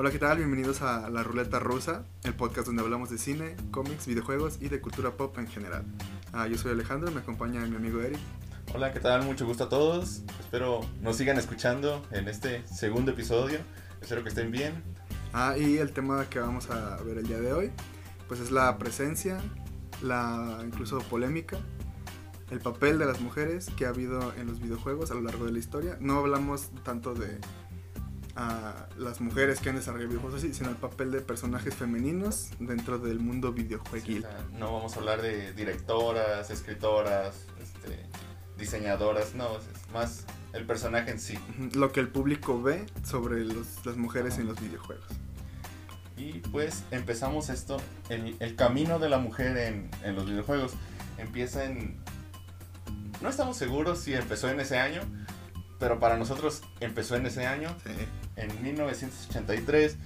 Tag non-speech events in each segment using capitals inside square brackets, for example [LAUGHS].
Hola, ¿qué tal? Bienvenidos a La Ruleta Rusa, el podcast donde hablamos de cine, cómics, videojuegos y de cultura pop en general. Ah, yo soy Alejandro, me acompaña mi amigo Eric. Hola, ¿qué tal? Mucho gusto a todos. Espero nos sigan escuchando en este segundo episodio. Espero que estén bien. Ah, y el tema que vamos a ver el día de hoy, pues es la presencia, la incluso polémica, el papel de las mujeres que ha habido en los videojuegos a lo largo de la historia. No hablamos tanto de a las mujeres que han desarrollado videojuegos así, sino el papel de personajes femeninos dentro del mundo videojueguil. no vamos a hablar de directoras, escritoras, este, diseñadoras, no, es más el personaje en sí. Lo que el público ve sobre las mujeres en los videojuegos. Y pues empezamos esto, el, el camino de la mujer en, en, los videojuegos. Empieza en... No estamos seguros si empezó en ese año, pero para nosotros empezó en ese año. Sí en 1983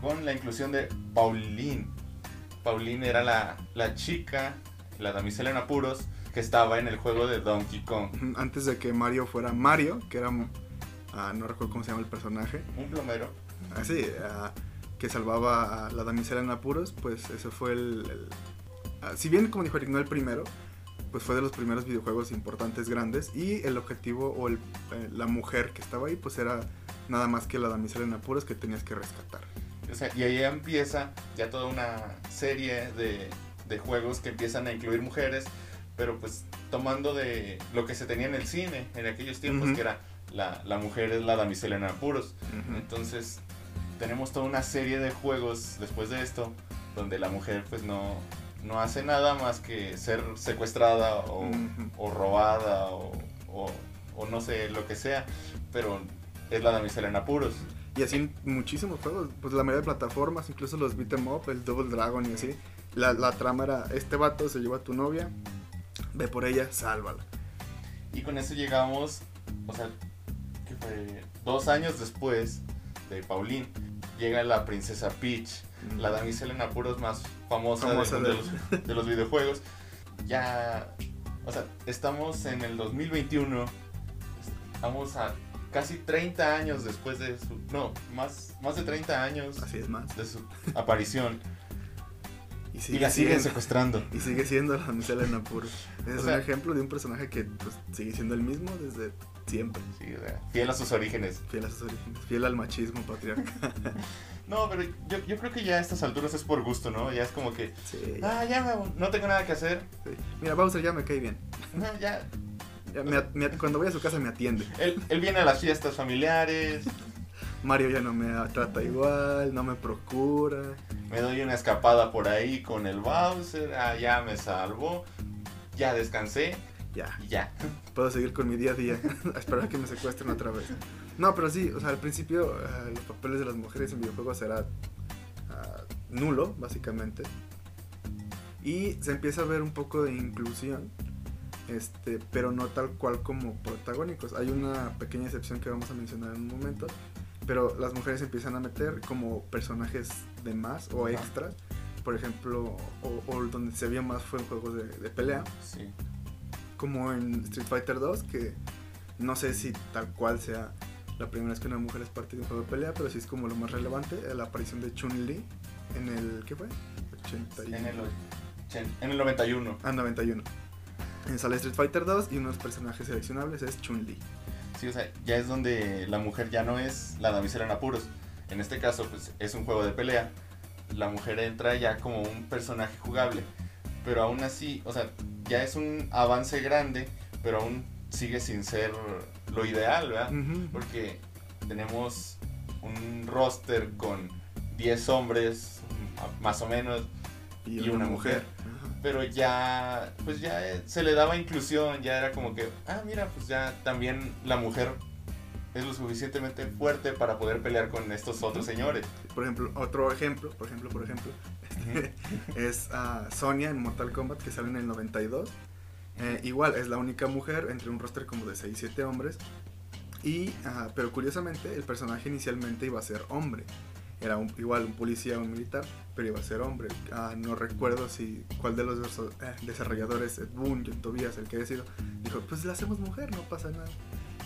con la inclusión de Pauline. Pauline era la, la chica, la damisela en apuros, que estaba en el juego de Donkey Kong. Antes de que Mario fuera Mario, que era, ah, no recuerdo cómo se llama el personaje. Un plomero. Así, ah, que salvaba a la damisela en apuros, pues eso fue el... Ah, si bien, como dijo Eric, no el primero, pues fue de los primeros videojuegos importantes, grandes, y el objetivo o el, eh, la mujer que estaba ahí, pues era nada más que la damisela en apuros que tenías que rescatar. O sea, y ahí empieza ya toda una serie de, de juegos que empiezan a incluir mujeres, pero pues tomando de lo que se tenía en el cine en aquellos tiempos, que era la, la, mujer es la damisela en apuros. Entonces, tenemos toda una serie de juegos después de esto, donde la mujer pues no, no hace nada más que ser secuestrada o, o robada o, o, o, no sé, lo que sea, pero es la damisela en apuros. Y así muchísimos juegos, pues la mayoría de plataformas, incluso los beat em up, el Double Dragon y así. La, la trama era, este vato se lleva a tu novia, ve por ella, sálvala. Y con eso llegamos, o sea, que fue dos años después de Pauline, llega la princesa Peach, la damisela en apuros más famosa, de, los, de los videojuegos. Ya, o sea, estamos en el 2021, estamos a casi 30 años después de su. No, más, más de 30 años. Así es más. De su aparición. Y, la siguen secuestrando. Y sigue siendo la damisela en apuros. Es un ejemplo de un personaje que pues, sigue siendo el mismo desde siempre. Sí, fiel a sus orígenes. Fiel a sus orígenes. Fiel al machismo patriarcal. [LAUGHS] no, pero yo, yo, creo que ya a estas alturas es por gusto, ¿no? Ya es como que. Ah, ya no tengo nada que hacer. Mira, Bowser ya me cae bien. ya, cuando voy a su casa me atiende. Él, él viene a las fiestas familiares. Mario ya no me trata igual, no me procura. Me doy una escapada por ahí con el Bowser, ah, ya me salvó, ya descansé. Ya. ya. Puedo seguir con mi día a día, [LAUGHS] a esperar que me secuestren otra vez. No, pero sí, o sea, al principio uh, los papeles de las mujeres en videojuegos era uh, nulo, básicamente. Y se empieza a ver un poco de inclusión este, pero no tal cual como protagónicos. Hay una pequeña excepción que vamos a mencionar en un momento, pero las mujeres empiezan a meter como personajes de más o extras. Por ejemplo, o, donde se vio más fue en juegos de, pelea. Como en Street Fighter 2, que no sé si tal cual sea la primera vez que una mujer es parte de un juego de pelea, pero sí es como lo más relevante, la aparición de Chun-Li en el, ¿qué fue? En el, en el 91. Ah, 91 sale Street Fighter 2 y uno de los personajes seleccionables es Chun-Li. Sí, o sea, ya es donde la mujer ya no es la damisela en apuros. En este caso, pues es un juego de pelea. La mujer entra ya como un personaje jugable. Pero aún así, o sea, ya es un avance grande, pero aún sigue sin ser lo ideal, ¿verdad? Porque tenemos un roster con 10 hombres, más o menos, y, una, mujer. pero ya, pues ya se le daba inclusión, ya era como que, ah, mira, pues ya también la mujer es lo suficientemente fuerte para poder pelear con estos otros señores. Por ejemplo, otro ejemplo, por ejemplo, por ejemplo, [LAUGHS] es Sonia en Mortal Kombat que sale en el 92. Eh, igual, es la única mujer entre un roster como de 6-7 hombres. Y, pero curiosamente, el personaje inicialmente iba a ser hombre era igual un policía o un militar, pero iba a ser hombre. Ah, no recuerdo si cuál de los eh, desarrolladores, Ed Boon, John Tobias, el que haya sido, dijo, pues la hacemos mujer, no pasa nada.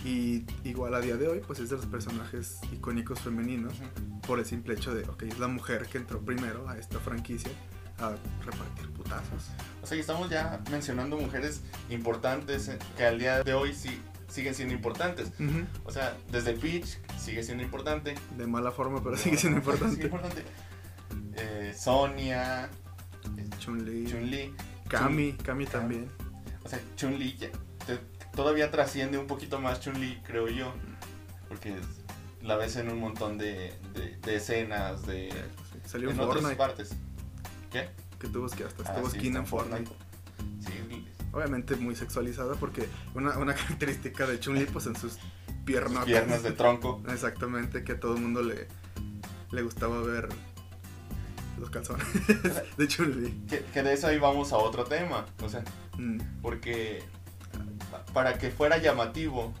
Y igual a día de hoy, pues es de los personajes icónicos femeninos por el simple hecho de, ok, es la mujer que entró primero a esta franquicia a repartir putazos. O sea, y estamos ya mencionando mujeres importantes eh, que al día de hoy sí siguen siendo importantes. O sea, desde Peach sigue siendo importante. De mala forma, pero sigue siendo [LAUGHS] Sigue importante. Eh, Sonia, Chun-Li, Chun-Li. Kami, Kami también. O sea, Chun-Li ya- te- todavía trasciende un poquito más Chun-Li, creo yo. Porque la ves en un montón de, de- de escenas, de... Salió en otras Fortnite, partes. ¿Qué? que tuvo que hasta Ah, estuvo sí, skin en Fortnite. Sí, Obviamente muy sexualizada porque una, una [LAUGHS] característica de Chun-Li pues en sus piernas. piernas de tronco. [LAUGHS] Exactamente, que a todo el mundo le, le gustaba ver los calzones [LAUGHS] de Chun-Li. Que, que de eso ahí vamos a otro tema. O sea, Mm, porque para que fuera llamativo,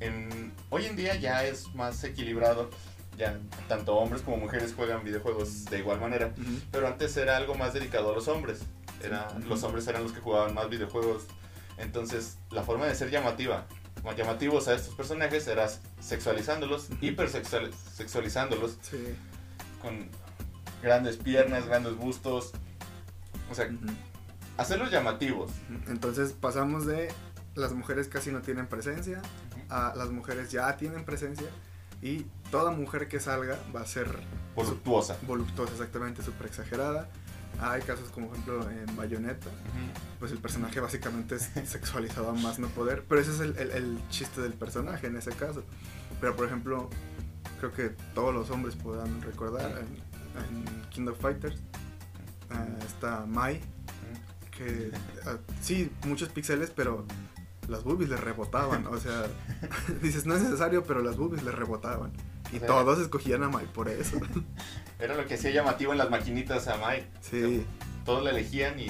en, hoy en día ya es más equilibrado. Ya tanto hombres como mujeres juegan videojuegos de igual manera. Pero antes era algo más dedicado a los hombres. Era. Los hombres eran los que jugaban más videojuegos. Entonces, la forma de ser llamativa, más llamativos a estos personajes era sexualizándolos, Ujú. hipersexualizándolos, Sí. con grandes piernas, grandes bustos. O sea, hacerlos llamativos. Entonces pasamos de las mujeres casi no tienen presencia a las mujeres ya tienen presencia y toda mujer que salga va a ser Voluptuosa. voluptuosa, exactamente, súper exagerada. Hay casos como por ejemplo en Bayonetta, pues el personaje básicamente es [LAUGHS] sexualizado a más no poder, pero ese es el, el- el chiste del personaje en ese caso. Pero por ejemplo, creo que todos los hombres podrán recordar en, en King of Fighters, ah, está Mai, que ah, sí, muchos píxeles, pero las boobies le rebotaban, o sea, [LAUGHS] [LAUGHS] dices, no es necesario, pero las boobies le rebotaban. Y O sea, todos escogían a Mai por eso. [LAUGHS] Era lo que hacía llamativo en las maquinitas a Mai. Sí. Todos la elegían y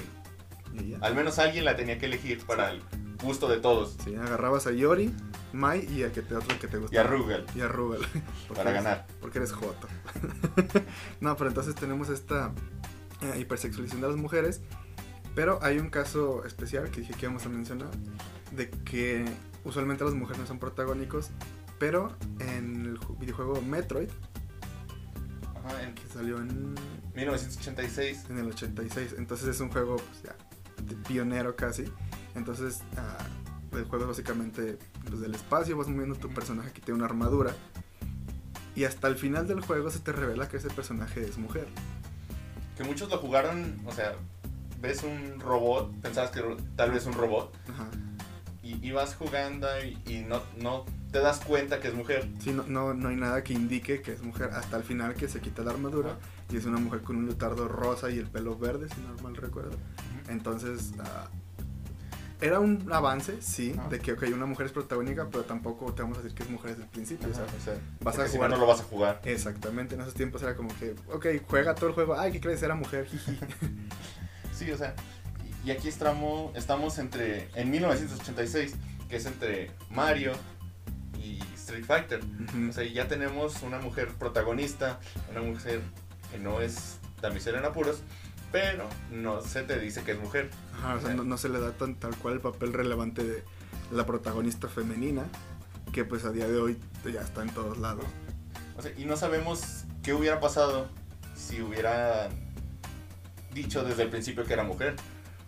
Y al menos alguien la tenía que elegir para el gusto de todos. Sí, agarrabas a Yori, Mai y a que te, otro que te Y gustaba. a Rugal Y a Rugal. Para eres- ganar. Porque eres joto. no, pero entonces tenemos esta eh, hipersexualización de las mujeres. Pero hay un caso especial que dije que íbamos a mencionar. De que usualmente los mujeres no son protagónicos. Pero en el ju- videojuego Metroid, Ajá, en que salió en, 1986. en el 86. Entonces es un juego pues, ya, de pionero casi. Entonces ah, el juego es básicamente pues, del espacio. Vas moviendo tu personaje que tiene una armadura. Y hasta el final del juego se te revela que ese personaje es mujer. Que muchos lo jugaron, o sea, ves un robot, pensabas que tal vez un robot, Ajá. Y ibas jugando y, y no, no te das cuenta que es mujer. Sí, no, no, no hay nada que indique que es mujer hasta el final que se quita la armadura y es una mujer con un leotardo rosa y el pelo verde, si no mal recuerdo. Entonces, ah, era un avance, sí, de que ok, una mujer es protagónica, pero tampoco te vamos a decir que es mujer desde el principio. o sea, o sea, vas a porque si no, jugar- no lo vas a jugar. Exactamente, en esos tiempos era como que, ok, juega todo el juego, ay, ¿qué crees? Era mujer, jiji. [LAUGHS] Sí, o sea, y aquí estamos, estamos entre, en 1986, que es entre Mario y Street Fighter. O sea, ya tenemos una mujer protagonista, una mujer que no es damisela en apuros, pero no se te dice que es mujer. Ajá, o sea, no, no se le da tan, tal cual el papel relevante de la protagonista femenina, que pues a día de hoy ya está en todos lados. O sea, y no sabemos qué hubiera pasado si hubiera dicho desde el principio que era mujer.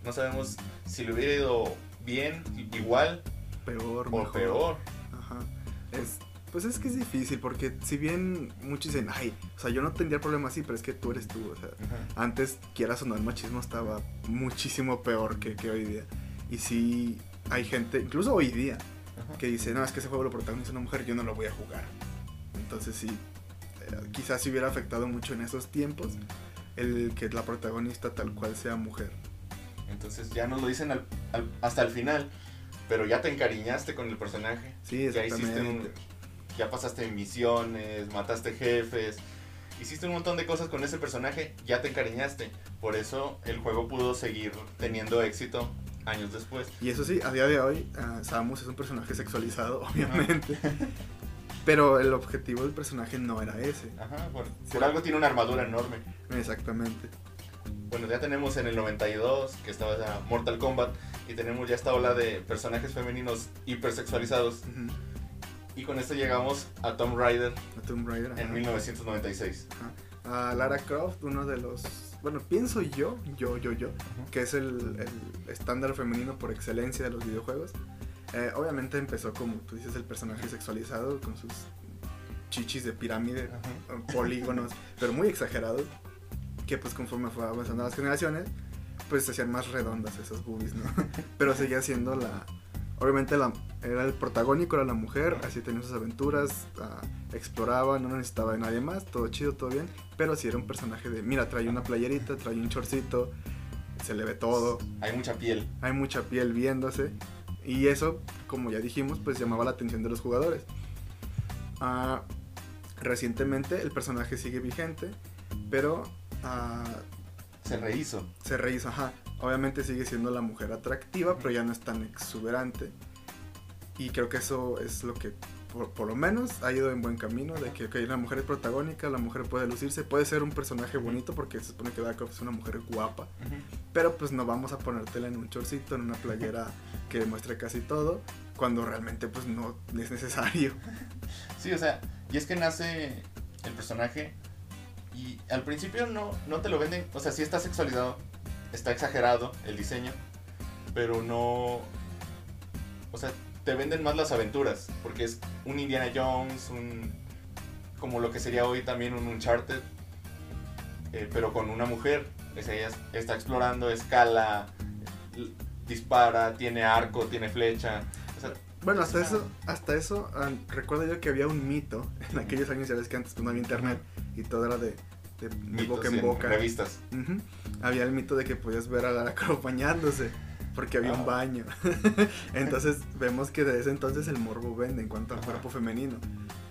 No sabemos si le hubiera ido bien, igual Peor, o mejor. peor. Ajá. Es, pues es que es difícil, porque si bien muchos dicen, ay, o sea, yo no tendría problema así, pero es que tú eres tú, o sea, Ajá. antes, quieras o no, el machismo estaba muchísimo peor que, que hoy día. Y sí, hay gente, incluso hoy día, Ajá. que dice, no, es que ese juego lo protagoniza una mujer, yo no lo voy a jugar. Entonces sí, eh, quizás sí hubiera afectado mucho en esos tiempos el que la protagonista tal cual sea mujer. Entonces ya nos lo dicen al- al- hasta el final, pero ya te encariñaste con el personaje. Sí, Ya hiciste un, ya pasaste misiones, mataste jefes, hiciste un montón de cosas con ese personaje, ya te encariñaste. Por eso el juego pudo seguir teniendo éxito años después. Y eso sí, a día de hoy, ah, Samus es un personaje sexualizado, obviamente. [LAUGHS] Pero el objetivo del personaje no era ese. Ajá, por, Sí. por algo tiene una armadura enorme. Exactamente. Bueno, ya tenemos en el 92, que estaba ya Mortal Kombat, y tenemos ya esta ola de personajes femeninos hipersexualizados. Ujú. Y con esto llegamos a Tomb Raider a Tomb Raider. ajá. en 1996. Ajá. A Lara Croft, uno de los. Bueno, pienso yo, yo, yo, yo, que es el, el estándar femenino por excelencia de los videojuegos. Eh, obviamente empezó como tú dices, el personaje sexualizado con sus chichis de pirámide, Ajá. polígonos, pero muy exagerados. Que pues conforme fue avanzando las generaciones, pues se hacían más redondas esas boobies, ¿no? [LAUGHS] pero seguía siendo la. Obviamente la, era el protagónico, era la mujer, así tenía sus aventuras, ah, exploraba, no necesitaba de nadie más, todo chido, todo bien, pero sí era un personaje de, mira, trae una playerita, trae un chorcito, se le ve todo, Hay mucha piel. hay mucha piel viéndose, y eso, como ya dijimos, pues llamaba la atención de los jugadores. Ah, recientemente el personaje sigue vigente, pero ah, Se rehizo. se rehizo, ajá. Obviamente sigue siendo la mujer atractiva, pero ya no es tan exuberante. Y creo que eso es lo que, por, por lo menos, ha ido en buen camino. De que ok, la mujer es protagónica, la mujer puede lucirse, puede ser un personaje bonito, porque se supone que Croft es una mujer guapa. Pero pues no vamos a ponértela en un chorcito, en una playera [LAUGHS] que demuestre casi todo, cuando realmente pues no es necesario. Sí, o sea, y es que nace el personaje y al principio no, no te lo venden, o sea, sí está sexualizado, está exagerado el diseño, pero no, o sea, te venden más las aventuras, porque es un Indiana Jones, un, como lo que sería hoy también un Uncharted, eh, pero con una mujer, sea, ella está explorando, escala, dispara, tiene arco, tiene flecha, Bueno, hasta eso, hasta eso, recuerdo yo que había un mito [LAUGHS] en aquellos años, ya ves que antes pues, no había internet y todo era de, de- de mitos boca en boca. revistas. Había el mito de que podías ver a Lara [LAUGHS] Croft bañándose porque había un Ah. baño. [LAUGHS] entonces vemos que desde ese entonces el morbo vende en cuanto al Ajá. cuerpo femenino.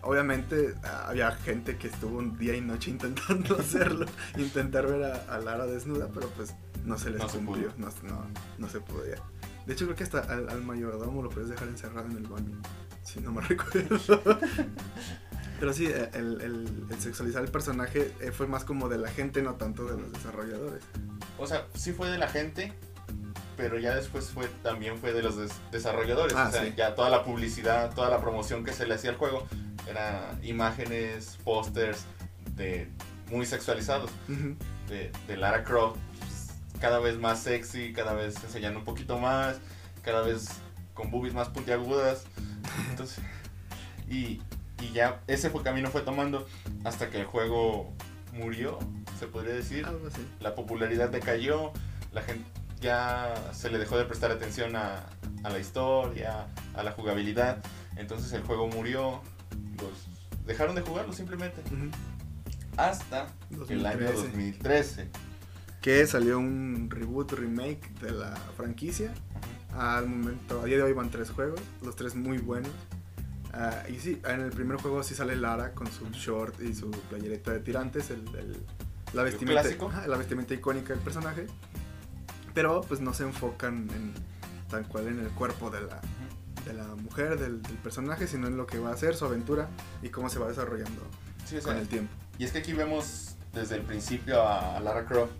Obviamente ah, había gente que estuvo un día y noche intentando hacerlo, intentar ver a, a Lara desnuda, pero pues no se les No se cumplió, pudo. no, no, no se podía. De hecho creo que hasta al, al mayordomo lo puedes dejar encerrado en el baño, si no me [LAUGHS] recuerdo. Pero sí, el, el- el sexualizar el personaje eh, fue más como de la gente, no tanto de los desarrolladores. O sea, sí fue de la gente, pero ya después fue también fue de los des- desarrolladores. Ah, o sea, sí. ya toda la publicidad, toda la promoción que se le hacía al juego era imágenes, pósters de muy sexualizados de, de Lara Croft, cada vez más sexy, cada vez enseñando un poquito más, cada vez con boobies más puntiagudas. Entonces, y, y ya ese fue camino fue tomando hasta que el juego murió, se podría decir Algo así. la popularidad decayó, la gente ya se le dejó de prestar atención a, a la historia, a la jugabilidad, entonces el juego murió, los dejaron de jugarlo simplemente, hasta el año 2013. 2013. Que salió un reboot, remake de la franquicia. Al momento, a día de hoy van tres juegos, los tres muy buenos. Ah, y sí, en el primer juego sí sale Lara con su short y su playereta de tirantes, el, el- la, vestimenta, clásico? ajá, la vestimenta icónica del personaje. Pero pues no se enfocan en tal cual en el cuerpo de la, de la mujer, del, del personaje, sino en lo que va a ser su aventura y cómo se va desarrollando Sí, con el tiempo. y es que aquí vemos desde el principio a Lara Croft,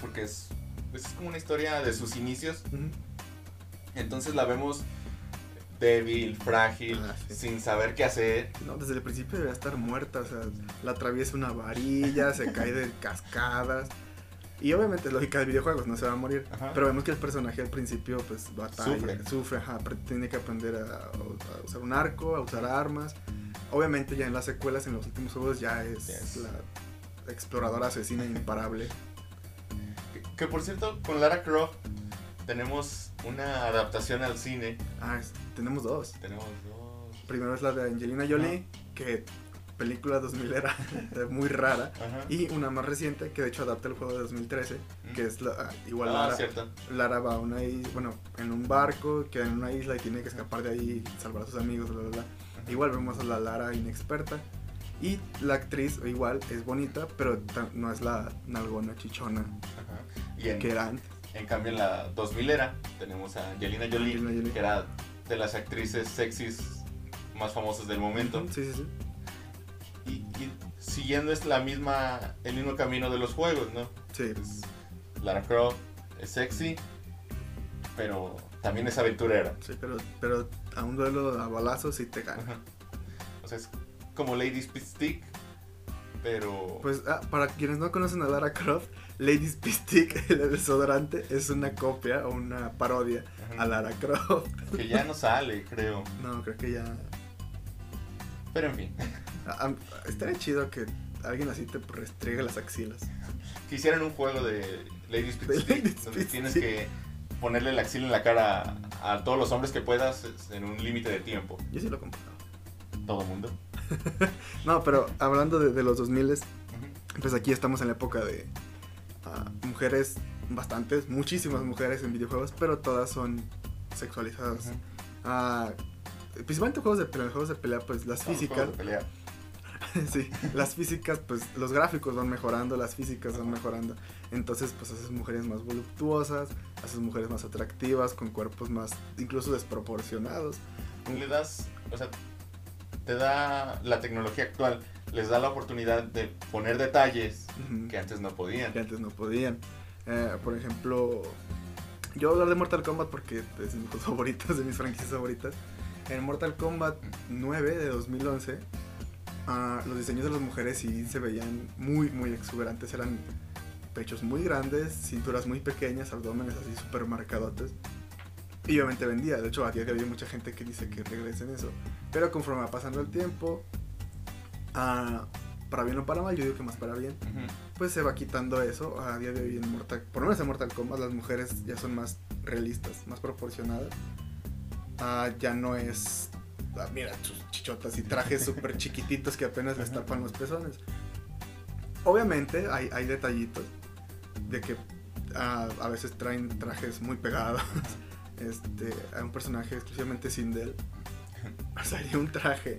porque es, pues es como una historia de sus inicios, entonces la vemos débil, frágil, Ah, sí. sin saber qué hacer, No, desde el principio debería estar muerta, o sea, la atraviesa una varilla, se [LAUGHS] cae de cascadas. Y obviamente es lógica de videojuegos, no se va a morir. Ajá. Pero vemos que el personaje al principio pues batalla, Sufre. sufre, ajá, tiene que aprender a, a usar un arco, a usar armas. Obviamente ya en las secuelas, en los últimos juegos ya es Yes. la exploradora asesina imparable. Que, que por cierto, con Lara Croft tenemos una adaptación al cine. Ah, es- tenemos dos. Tenemos dos. Primero es la de Angelina Jolie, que película 2000 era [LAUGHS] muy rara. Ajá. Y una más reciente que de hecho adapta el juego de 2013, que es la, ah, igual ah, Lara, cierto. Lara va a una isla, bueno, en un barco, queda en una isla y tiene que escapar de ahí, salvar a sus amigos, bla, bla, bla. Ajá. Igual vemos a la Lara inexperta. Y la actriz igual es bonita, pero no es la nalgona chichona Ajá. Y en, que era antes. en cambio en la 2000 era tenemos a Angelina Jolie, Jolie. que era de las actrices sexys más famosas del momento. Sí, sí, sí. Y, y siguiendo es la misma, el mismo camino de los juegos, ¿no? Sí, Pues, Lara Croft es sexy, pero también es aventurera. Sí, pero, pero a un duelo a balazos sí te gana. Ajá. O sea, es como Lady Speed Stick, pero... Pues ah, para quienes no conocen a Lara Croft, Lady Stick, [LAUGHS] el desodorante, es una copia o una parodia Ajá. a Lara Croft. Que ya no sale, creo. [LAUGHS] No, creo que ya... Pero en fin, ah, ah, estaría chido que alguien así te restriegue las axilas. que hicieran un juego de Stick, Lady donde tienes que ponerle la axila en la cara a, a todos los hombres que puedas en un límite de tiempo. Yo sí lo compré. Todo el mundo. [LAUGHS] No, pero hablando de, de los 2000 Ujú. pues aquí estamos en la época de mujeres, bastantes, muchísimas mujeres en videojuegos, pero todas son sexualizadas. Ah, principalmente juegos de pelea, juegos de pelea, pues las Todos físicas, [LAUGHS] sí, las físicas, pues los gráficos van mejorando, las físicas van mejorando. Entonces, pues haces mujeres más voluptuosas, haces mujeres más atractivas, con cuerpos más, incluso desproporcionados. le das, o sea, te da la tecnología actual, les da la oportunidad de poner detalles Ujú. que antes no podían. que antes no podían. Eh, por ejemplo, yo voy a hablar de Mortal Kombat porque es de mis [LAUGHS] juegos favoritos, de mis franquicias favoritas. En Mortal Kombat 9 de 2011, ah, los diseños de las mujeres sí se veían muy, muy exuberantes. Eran pechos muy grandes, cinturas muy pequeñas, abdómenes así súper marcadotes. Y obviamente vendía. De hecho, a día de hoy hay mucha gente que dice que regresen eso. Pero conforme va pasando el tiempo, ah, para bien o para mal, yo digo que más para bien Ujú. pues se va quitando eso. A día de hoy en Mortal, por lo menos en Mortal Kombat las mujeres ya son más realistas, más proporcionadas. Ah, ya no es, ah, mira, sus chichotas y trajes [LAUGHS] súper chiquititos que apenas les tapan los pezones. Obviamente hay, hay detallitos de que ah, a veces traen trajes muy pegados. [LAUGHS] Este, hay un personaje exclusivamente Sindel. [LAUGHS] Salía un traje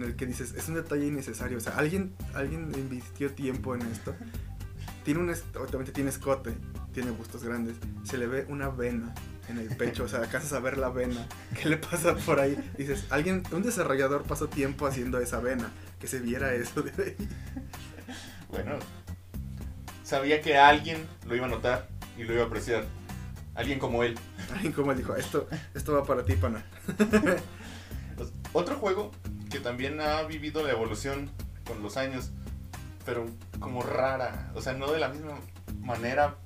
en el que dices, es un detalle innecesario. O sea, alguien, alguien invirtió tiempo en esto. Tiene un, obviamente tiene escote, tiene bustos grandes. Se le ve una vena en el pecho, o sea, alcanzas a ver la vena. ¿Qué le pasa por ahí? Dices, alguien, un desarrollador pasó tiempo haciendo esa vena, que se viera eso de ahí. Bueno, sabía que alguien lo iba a notar y lo iba a apreciar. Alguien como él. Alguien como él dijo, esto, esto va para ti, pana. Pues, Otro juego que también ha vivido la evolución con los años, pero como rara, o sea, no de la misma manera,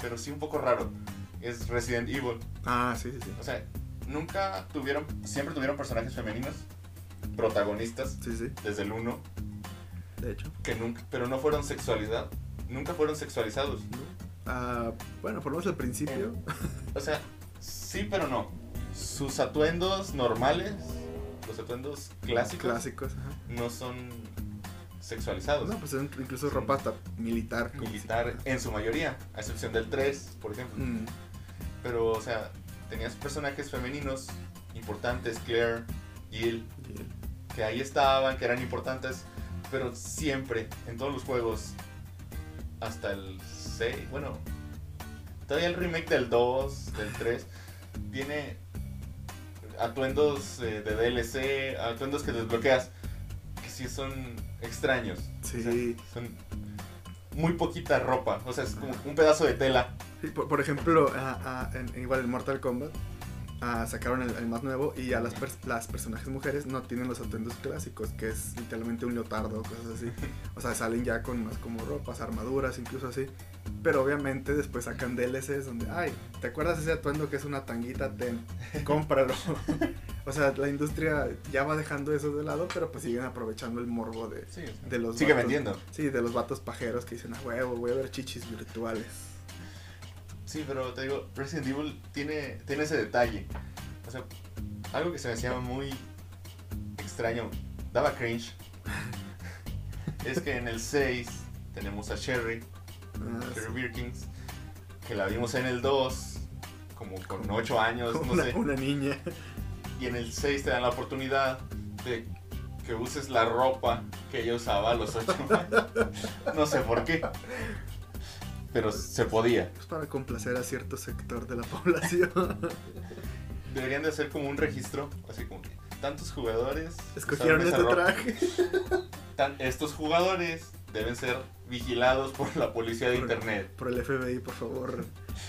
pero sí un poco raro, es Resident Evil. Ah, sí, sí, sí. O sea, nunca tuvieron, siempre tuvieron personajes femeninos, protagonistas, Sí, sí, desde el 1, de hecho. que nunca, pero no fueron sexualidad, nunca fueron sexualizados. Ah, bueno, por lo menos al principio. O sea, sí, pero no. Sus atuendos normales, los atuendos clásicos, Clásicos, ajá. no son sexualizados. No, pues son incluso ropa hasta militar. Militar en su mayoría, a excepción del 3, por ejemplo. Mm, Pero, o sea, tenías personajes femeninos importantes, Claire, Jill, que ahí estaban, que eran importantes, pero siempre, en todos los juegos, hasta el 6, bueno, todavía el remake del 2, del 3, tiene atuendos eh, de DLC, atuendos que desbloqueas, que sí son extraños. Sí. O sea, son muy poquita ropa, o sea, es como un pedazo de tela. Sí, por, por ejemplo, ah, en- igual en Mortal Kombat ah, sacaron el, el más nuevo y a las, pers- las personajes mujeres no tienen los atuendos clásicos, que es literalmente un leotardo, cosas así. [LAUGHS] O sea, salen ya con más como ropas, armaduras, incluso así. Pero obviamente después sacan DLCs donde, ay, ¿te acuerdas ese atuendo que es una tanguita? Ten, [LAUGHS] cómpralo. [LAUGHS] o sea, la industria ya va dejando eso de lado, pero pues siguen aprovechando el morbo de, Sí, de los sigue vatos- vendiendo. Sí, de los vatos pajeros que dicen, a huevo, voy a ver chichis virtuales. Sí, pero te digo, Resident Evil tiene, tiene ese detalle. O sea, algo que se me hacía muy extraño, daba cringe. [LAUGHS] es que en el 6 tenemos a Sherry, Ah, sí. Sherry Birkins, que la vimos en el 2, como con 8 años, Como no una, sé. una niña. Y en el 6 te dan la oportunidad de que uses la ropa que ella usaba a los 8 años. [LAUGHS] No sé por qué. Pero se podía. Pues para complacer a cierto sector de la [LAUGHS] población. Deberían de hacer como un registro, así como que tantos jugadores Escogieron este ropa. traje [LAUGHS] Tan- estos jugadores deben ser vigilados por la policía de Por- internet. por el FBI, por favor.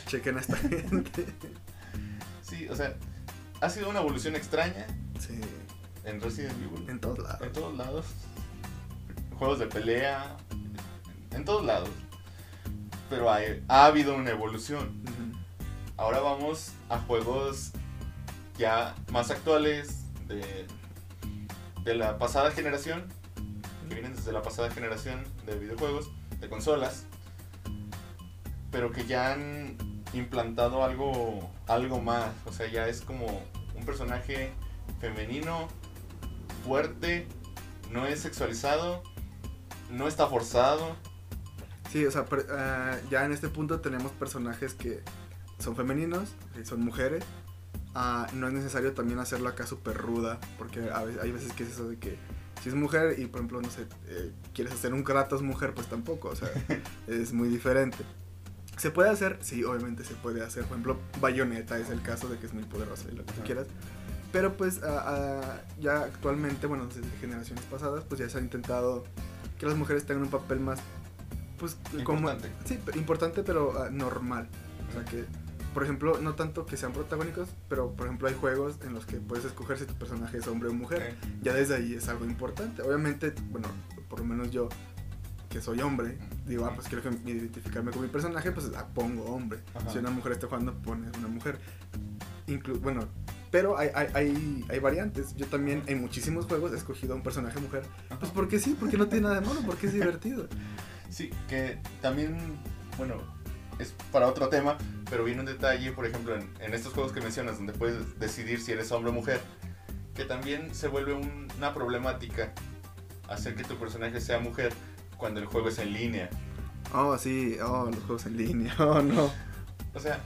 Chequen a esta [LAUGHS] gente. sí, o sea, ha sido una evolución extraña Sí, en Resident Evil. en todos lados. En todos lados. Juegos de pelea. En todos lados. Pero ha habido una evolución. Ahora vamos a juegos ya más actuales de, de la pasada generación. Que vienen desde la pasada generación de videojuegos, de consolas. Pero que ya han implantado algo, algo más. O sea, ya es como un personaje femenino, fuerte, no es sexualizado, no está forzado. Sí, o sea, per- ah, ya en este punto tenemos personajes que son femeninos, que son mujeres. Ah, no es necesario también hacerlo acá súper ruda, porque a veces, hay veces que es eso de que si es mujer y por ejemplo, no sé, eh, quieres hacer un Kratos mujer, pues tampoco, o sea, [LAUGHS] es muy diferente. ¿Se puede hacer? Sí, obviamente se puede hacer. Por ejemplo, Bayonetta es el caso de que es muy poderosa y lo que tú quieras. Pero pues ah, ah, ya actualmente, bueno, desde generaciones pasadas, pues ya se ha intentado que las mujeres tengan un papel más, pues como... Importante. Sí, pero- importante pero ah, normal. O sea que, por ejemplo, no tanto que sean protagónicos, pero por ejemplo hay juegos en los que puedes escoger si tu personaje es hombre o mujer. Ya desde ahí es algo importante. Obviamente, bueno, por lo menos yo, que soy hombre, digo, ah, pues quiero que identificarme con mi personaje, pues la pongo hombre. Ajá. Si una mujer está jugando, pones una mujer. Inclu bueno, pero hay, hay, hay, hay variantes. Yo también en muchísimos juegos he escogido a un personaje mujer. Pues porque sí, porque no tiene nada de malo, porque es [LAUGHS] divertido. Sí, que también, bueno, es para otro tema, pero viene un detalle, por ejemplo, en, en estos juegos que mencionas, donde puedes decidir si eres hombre o mujer, que también se vuelve un- una problemática hacer que tu personaje sea mujer cuando el juego es en línea. Oh, sí, oh, los juegos en línea, [LAUGHS] oh, no. O sea,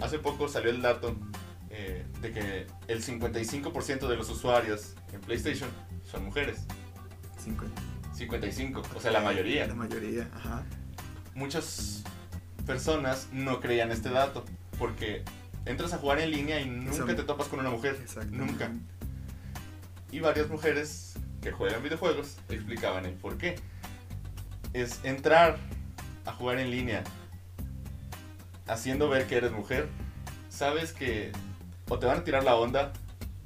hace poco salió el dato eh, de que el 55% de los usuarios en PlayStation son mujeres. 50. 55, o sea, la mayoría. La mayoría, ajá. muchas personas no creían este dato porque entras a jugar en línea y nunca te topas con una mujer. Exacto. Nunca. Y varias mujeres que juegan videojuegos explicaban el por qué. Es entrar a jugar en línea haciendo ver que eres mujer. Sabes que o te van a tirar la onda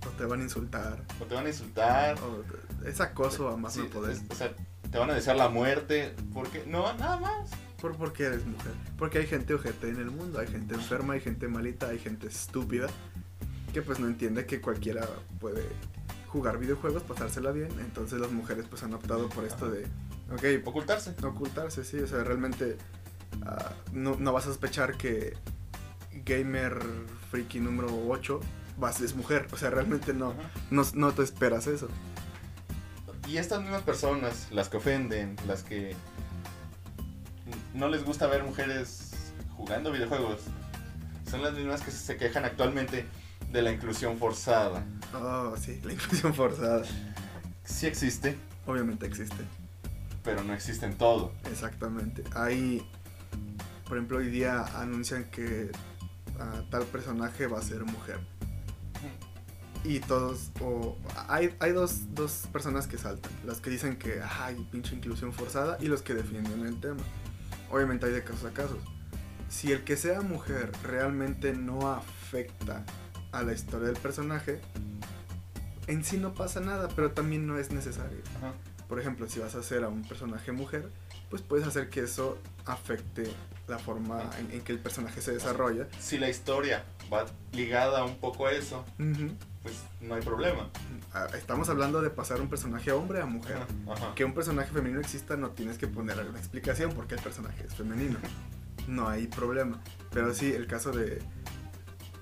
O te van a insultar. o te van a insultar. O es acoso a más Sí, no poder. es- o sea, te van a desear la muerte. Porque no, nada más. ¿Por, por qué eres mujer? Porque hay gente ojete en el mundo. Hay gente enferma, hay gente malita, hay gente estúpida. Que pues no entiende que cualquiera puede jugar videojuegos, pasársela bien. Entonces las mujeres pues han optado por esto de... Ok, Ocultarse. ocultarse, sí. O sea, realmente ah, no, no vas a sospechar que gamer freaky número 8 vas, es mujer. O sea, realmente no, no, no te esperas eso. Y estas mismas personas, las que ofenden, las que no les gusta ver mujeres jugando videojuegos, son las mismas que se quejan actualmente de la inclusión forzada. Oh, sí, la inclusión forzada. Sí existe, Obviamente existe. pero no existe en todo. Exactamente. Hay, por ejemplo, hoy día anuncian que ah, tal personaje va a ser mujer. Y todos, o hay, hay dos, dos personas que saltan. Las que dicen que hay pinche inclusión forzada y los que defienden el tema. Obviamente hay de casos a casos. Si el que sea mujer realmente no afecta a la historia del personaje, en sí no pasa nada, pero también no es necesario. Ajá. Por ejemplo, si vas a hacer a un personaje mujer, pues puedes hacer que eso afecte la forma en, en que el personaje se desarrolla. Si la historia va ligada un poco a eso, Ujú. Pues no hay problema. Ah, Estamos hablando de pasar un personaje hombre a mujer. Ajá, ajá. Que un personaje femenino exista no tienes que poner una explicación porque el personaje es femenino. No hay problema. Pero sí, el caso de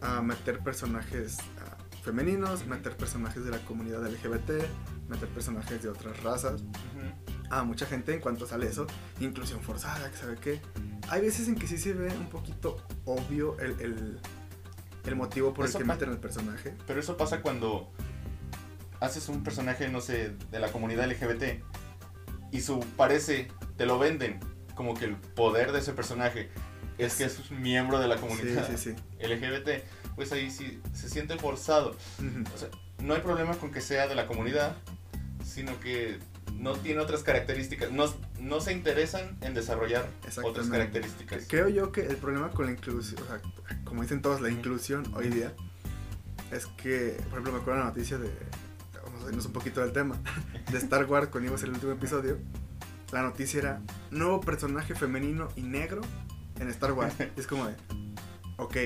ah, meter personajes ah, femeninos, meter personajes de la comunidad LGBT, meter personajes de otras razas. A mucha gente en cuanto sale eso, inclusión forzada, que sabe qué. Hay veces en que sí se ve un poquito obvio el, el, el motivo por Eso el que meten al personaje. Pero eso pasa cuando haces un personaje, no sé, de la comunidad LGBT y su parece, te lo venden como que el poder de ese personaje es que es un miembro de la Sí, comunidad sí, sí. LGBT, pues ahí sí se siente forzado. Ujú. O sea, no hay problema con que sea de la comunidad, sino que no tiene otras características, no, no se interesan en desarrollar otras características. Creo yo que el problema con la inclusión, o sea, como dicen todos, la inclusión hoy día, es que, por ejemplo, me acuerdo la noticia de. Vamos a irnos un poquito del tema. [LAUGHS] De Star Wars, cuando iba a ser el último episodio. La noticia era: nuevo personaje femenino y negro en Star Wars. [LAUGHS] Y es como de. Ok.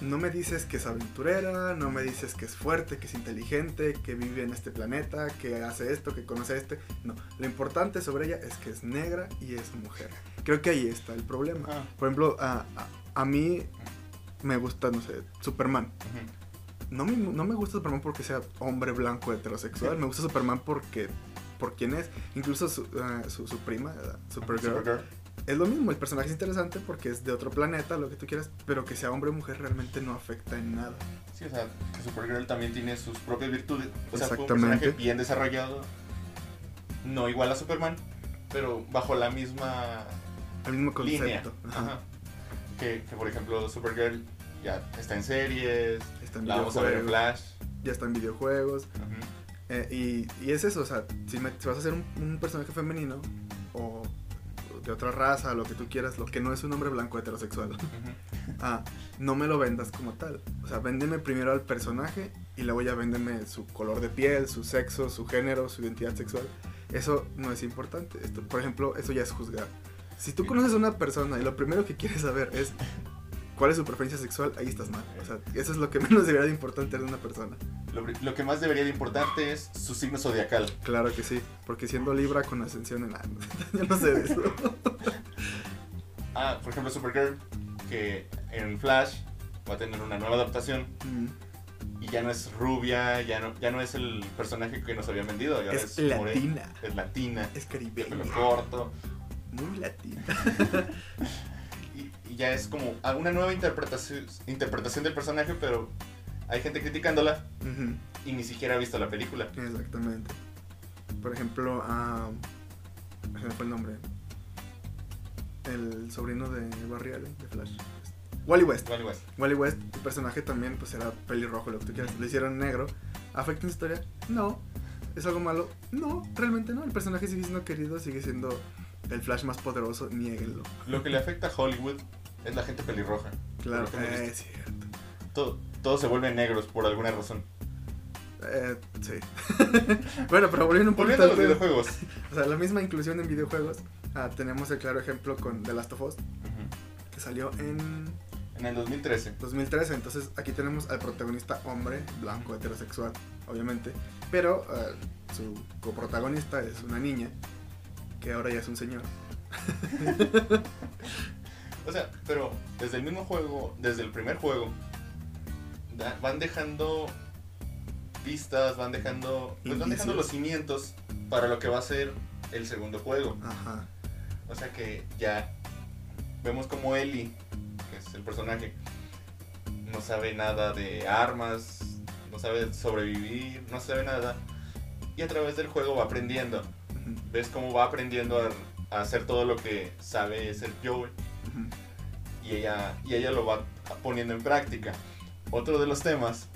No me dices que es aventurera, no me dices que es fuerte, que es inteligente, que vive en este planeta, que hace esto, que conoce a este. No, lo importante sobre ella es que es negra y es mujer. Creo que ahí está el problema. Ah. Por ejemplo, a, a- a mí me gusta, no sé, Superman. No me, no me gusta Superman porque sea hombre blanco heterosexual. Me gusta Superman porque por quién es. Incluso su, eh, su, su prima, Supergirl, Supergirl. Es lo mismo. El personaje es interesante porque es de otro planeta, lo que tú quieras. Pero que sea hombre o mujer realmente no afecta en nada. Sí, o sea, que Supergirl también tiene sus propias virtudes. O sea, fue un personaje bien desarrollado. No igual a Superman, pero bajo la misma El mismo línea. concepto. Ajá. Ajá. Que, que, por ejemplo, Supergirl ya está en series, Está en la vamos a ver en. Flash. Ya está en videojuegos. Eh, y, y es eso, o sea, si, me- si vas a hacer un, un personaje femenino de otra raza, lo que tú quieras, lo que no es un hombre blanco heterosexual, ah, no me lo vendas como tal. O sea, véndeme primero al personaje y luego ya véndeme su color de piel, su sexo, su género, su identidad sexual. Eso no es importante. Esto, por ejemplo, eso ya es juzgar. Si tú conoces a una persona y lo primero que quieres saber es cuál es su preferencia sexual, ahí estás mal. O sea, eso es lo que [LAUGHS] menos debería de importarte de una persona. Lo, que más debería de importarte es su signo zodiacal. Claro que sí, porque siendo Libra con ascensión en... [LAUGHS] Yo no sé de eso. [LAUGHS] Ah, por ejemplo, Supergirl, que en Flash va a tener una nueva adaptación Mm, y ya no es rubia, ya no, ya no es el personaje que nos habían vendido. ya Es more- latina, es latina, es de pelo caribeña, corto. muy latina. Ya es como una nueva interpretación, interpretación del personaje, pero hay gente criticándola y ni siquiera ha visto la película. Exactamente. Por ejemplo, se me fue el nombre. El sobrino de Barry Allen, de Flash. Wally West. Wally West. Wally West, el personaje también pues era pelirrojo, lo que tú quieras. Lo hicieron negro. ¿Afecta su historia? No. ¿Es algo malo? No, realmente no. El personaje sigue siendo querido, sigue siendo el Flash más poderoso, niéguenlo. Lo que le afecta a Hollywood es la gente pelirroja. Claro, eh, es cierto. Todo- todos se vuelven negros por alguna razón. Eh, sí. [LAUGHS] bueno, pero volviendo un poquito a los videojuegos. O sea, la misma inclusión en videojuegos. ah, tenemos el claro ejemplo con The Last of Us, que salió en En el 2013. 2013. Entonces aquí tenemos al protagonista hombre, blanco, heterosexual, obviamente. Pero eh, su coprotagonista es una niña, que ahora ya es un señor. [LAUGHS] O sea, pero desde el mismo juego, desde el primer juego, da- van dejando pistas, van dejando, pues van dejando los cimientos para lo que va a ser el segundo juego. Ajá. O sea que ya vemos como Ellie, que es el personaje, no sabe nada de armas, no sabe sobrevivir, no sabe nada. Y a través del juego va aprendiendo. Ves cómo va aprendiendo a, a hacer todo lo que sabe ser Joel. Y ella, y ella lo va poniendo en práctica. Otro de los temas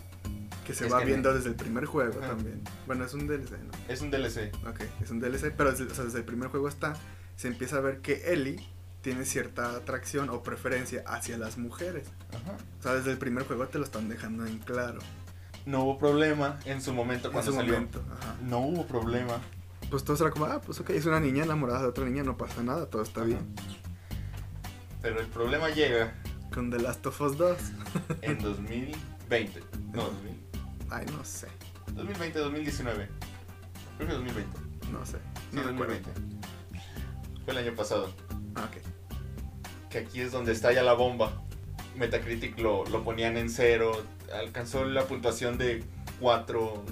Que se va que viendo desde el primer juego Ajá. también. Bueno, es un DLC, ¿no? es un DLC. Ok, es un DLC, pero desde, o sea, desde el primer juego está, se empieza a ver que Ellie tiene cierta atracción o preferencia hacia las mujeres. O sea, desde el primer juego te lo están dejando en claro. No hubo problema en su momento En cuando su salió. momento, ajá. No hubo problema. Pues todo será como, ah, pues ok, es una niña enamorada de otra niña, no pasa nada, todo está Ajá. bien. Pero el problema llega Con The Last of Us 2, en [LAUGHS] 2020. No, 2000 ay, no sé, 2020, 2019. Creo que 2020. no sé, Sí, no recuerdo. 2020. Fue el año pasado. Ah, ok. Que aquí es donde estalla la bomba. Metacritic lo, lo ponían en cero. Alcanzó la puntuación de 4.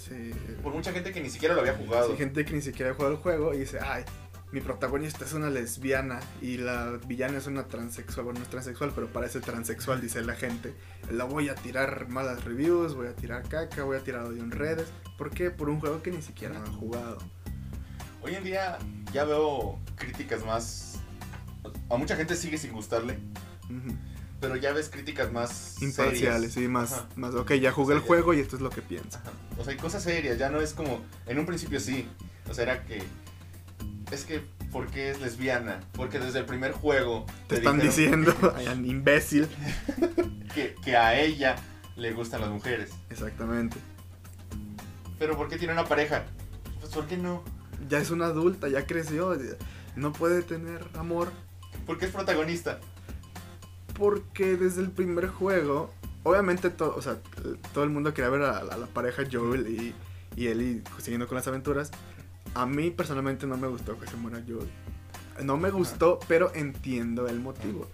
Sí. Por mucha gente que ni siquiera lo había jugado. Hay gente que ni siquiera ha jugado el juego y dice, ay, mi protagonista es una lesbiana y la villana es una transexual. Bueno, no es transexual, pero parece transexual, dice la gente. La voy a tirar malas reviews, voy a tirar caca, voy a tirar odio en redes. ¿Por qué? Por un juego que ni siquiera han jugado. Hoy en día ya veo críticas más... A mucha gente sigue sin gustarle, pero ya ves críticas más... Imparciales, serias. sí, más, Ajá. más, ok, ya jugué el O sea, ya- juego y esto es lo que pienso. Ajá. O sea, hay cosas serias, ya no es como... En un principio sí. O sea, era que... Es que, ¿por qué es lesbiana? Porque desde el primer juego... Te están dijeron diciendo, [LAUGHS] imbécil. Que, que a ella le gustan las mujeres. Exactamente. Pero ¿por qué tiene una pareja? Pues ¿por qué no? Ya es una adulta, ya creció, no puede tener amor. ¿Por qué es protagonista? Porque desde el primer juego, obviamente todo, o sea, todo el mundo quería ver a, la pareja Joel y, y Ellie siguiendo con las aventuras. A mí personalmente no me gustó que se muera Joel. No me gustó, pero entiendo el motivo.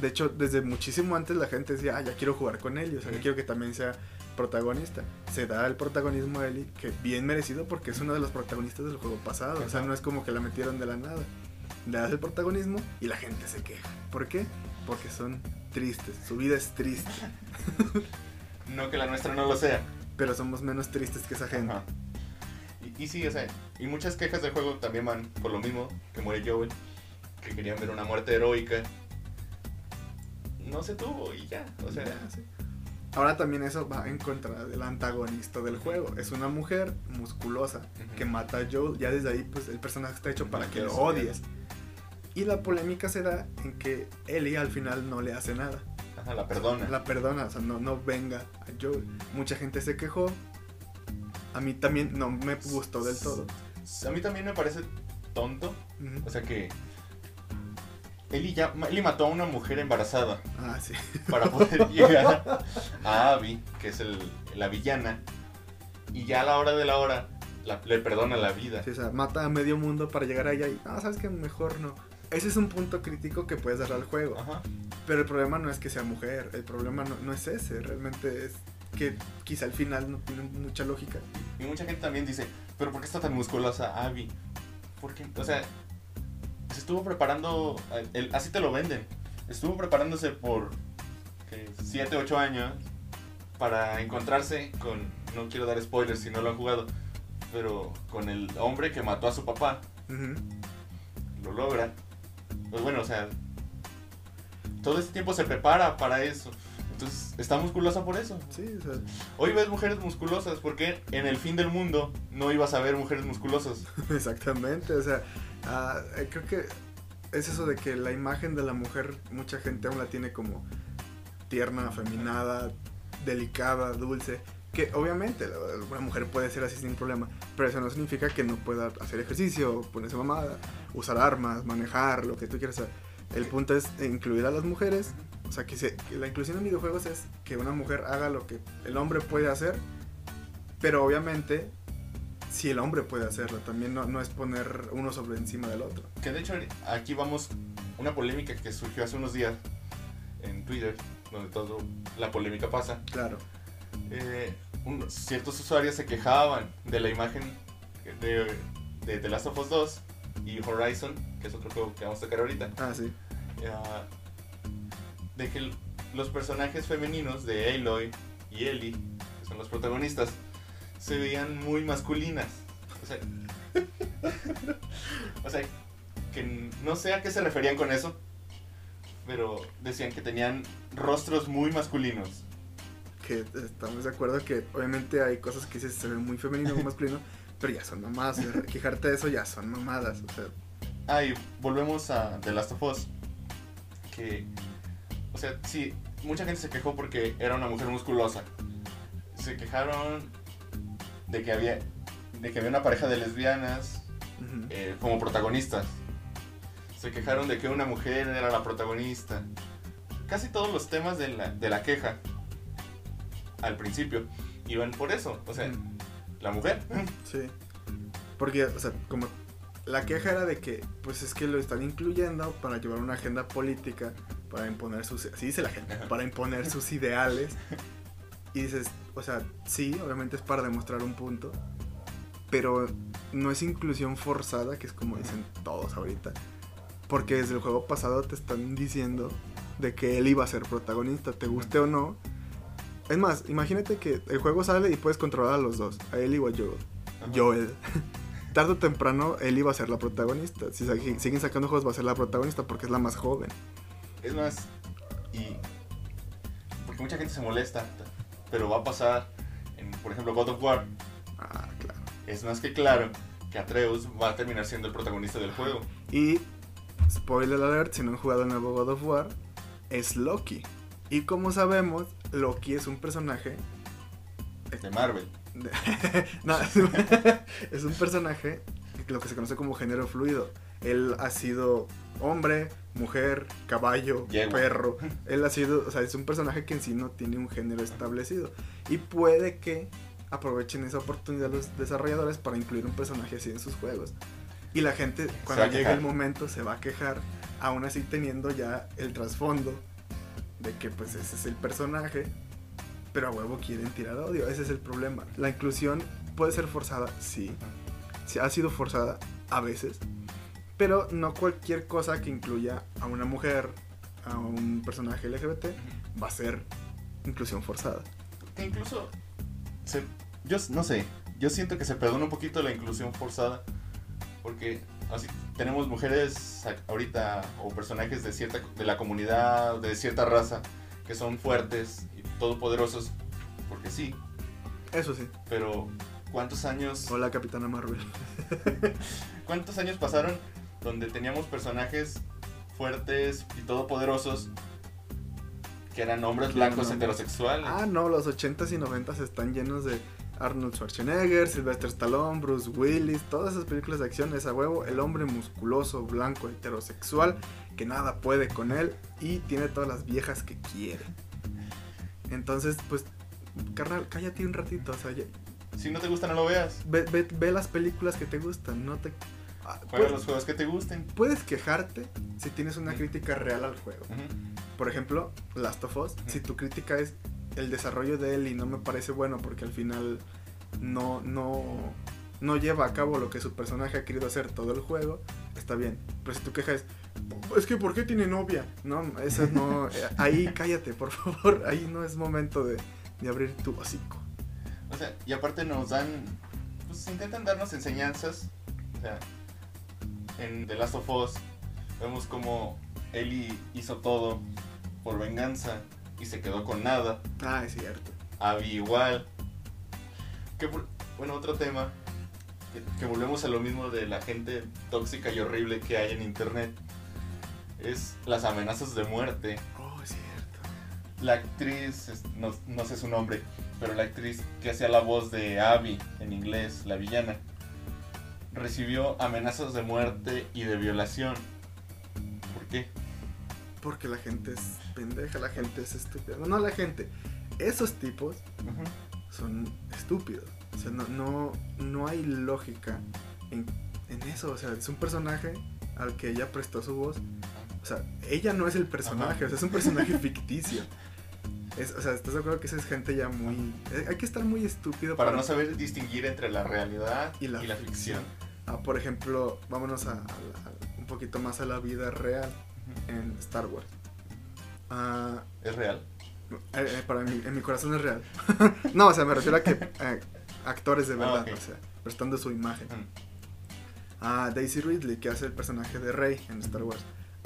De hecho, desde muchísimo antes la gente decía, ah, ya quiero jugar con Ellie, o sea, quiero que también sea protagonista. Se da el protagonismo a Ellie, que bien merecido porque es uno de los protagonistas del juego pasado. O sea, no es como que la metieron de la nada. Le das el protagonismo y la gente se queja. ¿Por qué? Porque son tristes. Su vida es triste. [LAUGHS] no que la nuestra no lo sea. Pero somos menos tristes que esa gente. Y, sí, o sea, y muchas quejas del juego también van por lo mismo que muere Joel, que querían ver una muerte heroica. No se tuvo y ya, o sea. Ahora también eso va en contra del antagonista del juego. Es una mujer musculosa que mata a Joel. Ya desde ahí, pues el personaje está hecho para que lo odies. Y la polémica se da en que Ellie al final no le hace nada. Ajá, la perdona. La perdona, o sea, no, no venga a Joel. Mucha gente se quejó. A mí también no me gustó del todo. A mí también me parece tonto. O sea que Eli, ya, mató a una mujer embarazada. Ah, sí. Para poder [LAUGHS] llegar a Abby, que es el, la villana. Y ya a la hora de la hora le perdona la vida. Sí, o sea, mata a medio mundo para llegar a ella y, ah, sabes que mejor no. Ese es un punto crítico que puedes darle al juego. Ajá. Pero el problema no es que sea mujer, el problema no, no es ese, realmente es que quizá al final no tiene mucha lógica. Y mucha gente también dice, pero ¿por qué está tan musculosa Abby? Porque, o sea, se estuvo preparando, así te lo venden, estuvo preparándose por 7, 8 años para encontrarse con, no quiero dar spoilers si no lo han jugado, pero con el hombre que mató a su papá. Lo logra. Pues bueno, o sea, todo este tiempo se prepara para eso. Entonces, está musculosa por eso. Sí, o sea. Hoy ves mujeres musculosas porque en el fin del mundo no ibas a ver mujeres musculosas. [LAUGHS] Exactamente, o sea, eh, creo que es eso de que la imagen de la mujer, mucha gente aún la tiene como tierna, afeminada, delicada, dulce. Que obviamente una mujer puede ser así sin problema, pero eso no significa que no pueda hacer ejercicio, ponerse mamada, usar armas, manejar, lo que tú quieras hacer. El punto es incluir a las mujeres, o sea, que, que la inclusión en videojuegos es que una mujer haga lo que el hombre puede hacer, pero obviamente si el hombre puede hacerlo, también no, es poner uno sobre encima del otro. Que de hecho aquí vamos, una polémica que surgió hace unos días en Twitter, donde toda la polémica pasa. Claro. Eh, ciertos usuarios se quejaban de la imagen de, de The Last of Us 2 y Horizon, que es otro juego que vamos a tocar ahorita. Ah, sí. de que los personajes femeninos de Aloy y Ellie, que son los protagonistas, se veían muy masculinas. O sea, [LAUGHS] o sea, que no sé a qué se referían con eso, pero decían que tenían rostros muy masculinos. Que estamos de acuerdo que obviamente hay cosas que se ven muy femeninos, muy masculinos, [LAUGHS] pero ya son mamadas. [LAUGHS] Quejarte de eso ya son mamadas. O sea. Ah, y volvemos a The Last of Us. Que, o sea, sí, mucha gente se quejó porque era una mujer musculosa. Se quejaron de que había, de que había una pareja de lesbianas eh, como protagonistas. Se quejaron de que una mujer era la protagonista. Casi todos los temas de la, de la queja al principio iban por eso. O sea, la mujer. Sí. Porque, o sea, como la queja era de que, pues es que lo están incluyendo para llevar una agenda política, para imponer sus, así dice la gente, para imponer sus ideales. Y dices, o sea, sí, obviamente es para demostrar un punto, pero no es inclusión forzada, que es como dicen todos ahorita. Porque desde el juego pasado te están diciendo de que él iba a ser protagonista, te guste o no. Es más, imagínate que el juego sale y puedes controlar a los dos, a él o a Joel. Joel. [LAUGHS] Tarde o temprano él iba a ser la protagonista. Si siguen sacando juegos va a ser la protagonista porque es la más joven. Es más, y porque mucha gente se molesta pero va a pasar en, por ejemplo, God of War. Ah, claro. Es más que claro que Atreus va a terminar siendo el protagonista del juego. Y, spoiler alert, si no han jugado el nuevo God of War, es Loki. Y como sabemos, Loki es un personaje De Marvel. de- [LAUGHS] no, es un, [LAUGHS] es un personaje lo que se conoce como género fluido. Él ha sido hombre, mujer, caballo, Yegua. perro. [LAUGHS] Él ha sido, o sea, es un personaje que en sí no tiene un género establecido. Y puede que aprovechen esa oportunidad los desarrolladores para incluir un personaje así en sus juegos. Y la gente, cuando llegue quejar. el momento, se va a quejar, aún así teniendo ya el trasfondo de que pues ese es el personaje, pero a huevo quieren tirar odio. Ese es el problema. La inclusión puede ser forzada, sí. Sí, ha sido forzada a veces, pero no cualquier cosa que incluya a una mujer, a un personaje LGBT, va a ser inclusión forzada. Que incluso, se- yo no sé, yo siento que se perdona un poquito la inclusión forzada, porque así tenemos mujeres ahorita o personajes de cierta de la comunidad, de cierta raza, que son fuertes y todopoderosos, porque sí, Eso sí. pero ¿cuántos años, Hola, Capitana Marvel. [LAUGHS] cuántos años pasaron donde teníamos personajes fuertes y todopoderosos que eran hombres blancos heterosexuales? Ah, no, los 80s y 90s están llenos de Arnold Schwarzenegger, Sylvester Stallone, Bruce Willis, todas esas películas de acción, es a huevo, el hombre musculoso, blanco, heterosexual, que nada puede con él y tiene todas las viejas que quiere. Entonces, pues, carnal, cállate un ratito, o sea, ya- Si no te gusta, no lo veas. ve, ve- ve las películas que te gustan, no te... ah, Juega puedes, los juegos que te gusten. puedes quejarte si tienes una crítica real al juego. Por ejemplo, Last of Us, si tu crítica es el desarrollo de él y no me parece bueno porque al final no, no, no lleva a cabo lo que su personaje ha querido hacer todo el juego, está bien. Pero si tu queja es, es que ¿por qué tiene novia? No, eso no, eh, ahí [LAUGHS] cállate, por favor, ahí no es momento de, de abrir tu hocico. O sea, y aparte nos dan, pues intentan darnos enseñanzas. O sea, en The Last of Us vemos como Ellie hizo todo por venganza y se quedó con nada. Ah, es cierto. Abby igual. Que, bueno, otro tema. Que, que volvemos a lo mismo de la gente tóxica y horrible que hay en internet. Es las amenazas de muerte. Oh, es cierto. La actriz, no, no sé su nombre, pero la actriz que hacía la voz de Abby en inglés, la villana, recibió amenazas de muerte y de violación. ¿Por qué? Porque la gente es pendeja, la gente es estúpida. No, no la gente. Esos tipos son estúpidos. O sea, no, no, no hay lógica en, en eso. O sea, es un personaje al que ella prestó su voz. O sea, ella no es el personaje, o sea, es un personaje [LAUGHS] ficticio. Es, o sea, ¿estás de acuerdo que esa es gente ya muy... eh, Hay que estar muy estúpido Para no saber distinguir entre la realidad Y y la ficción. Ah, por ejemplo, vámonos a, a la- a- un poquito más a la vida real en Star Wars. Ah, ¿Es real? Eh, eh, para mí, en mi corazón es real. [LAUGHS] no, o sea, me refiero a que eh, actores de verdad, Ah, ok. o sea, prestando su imagen. Mm. A Daisy Ridley, que hace el personaje de Rey en Star Wars.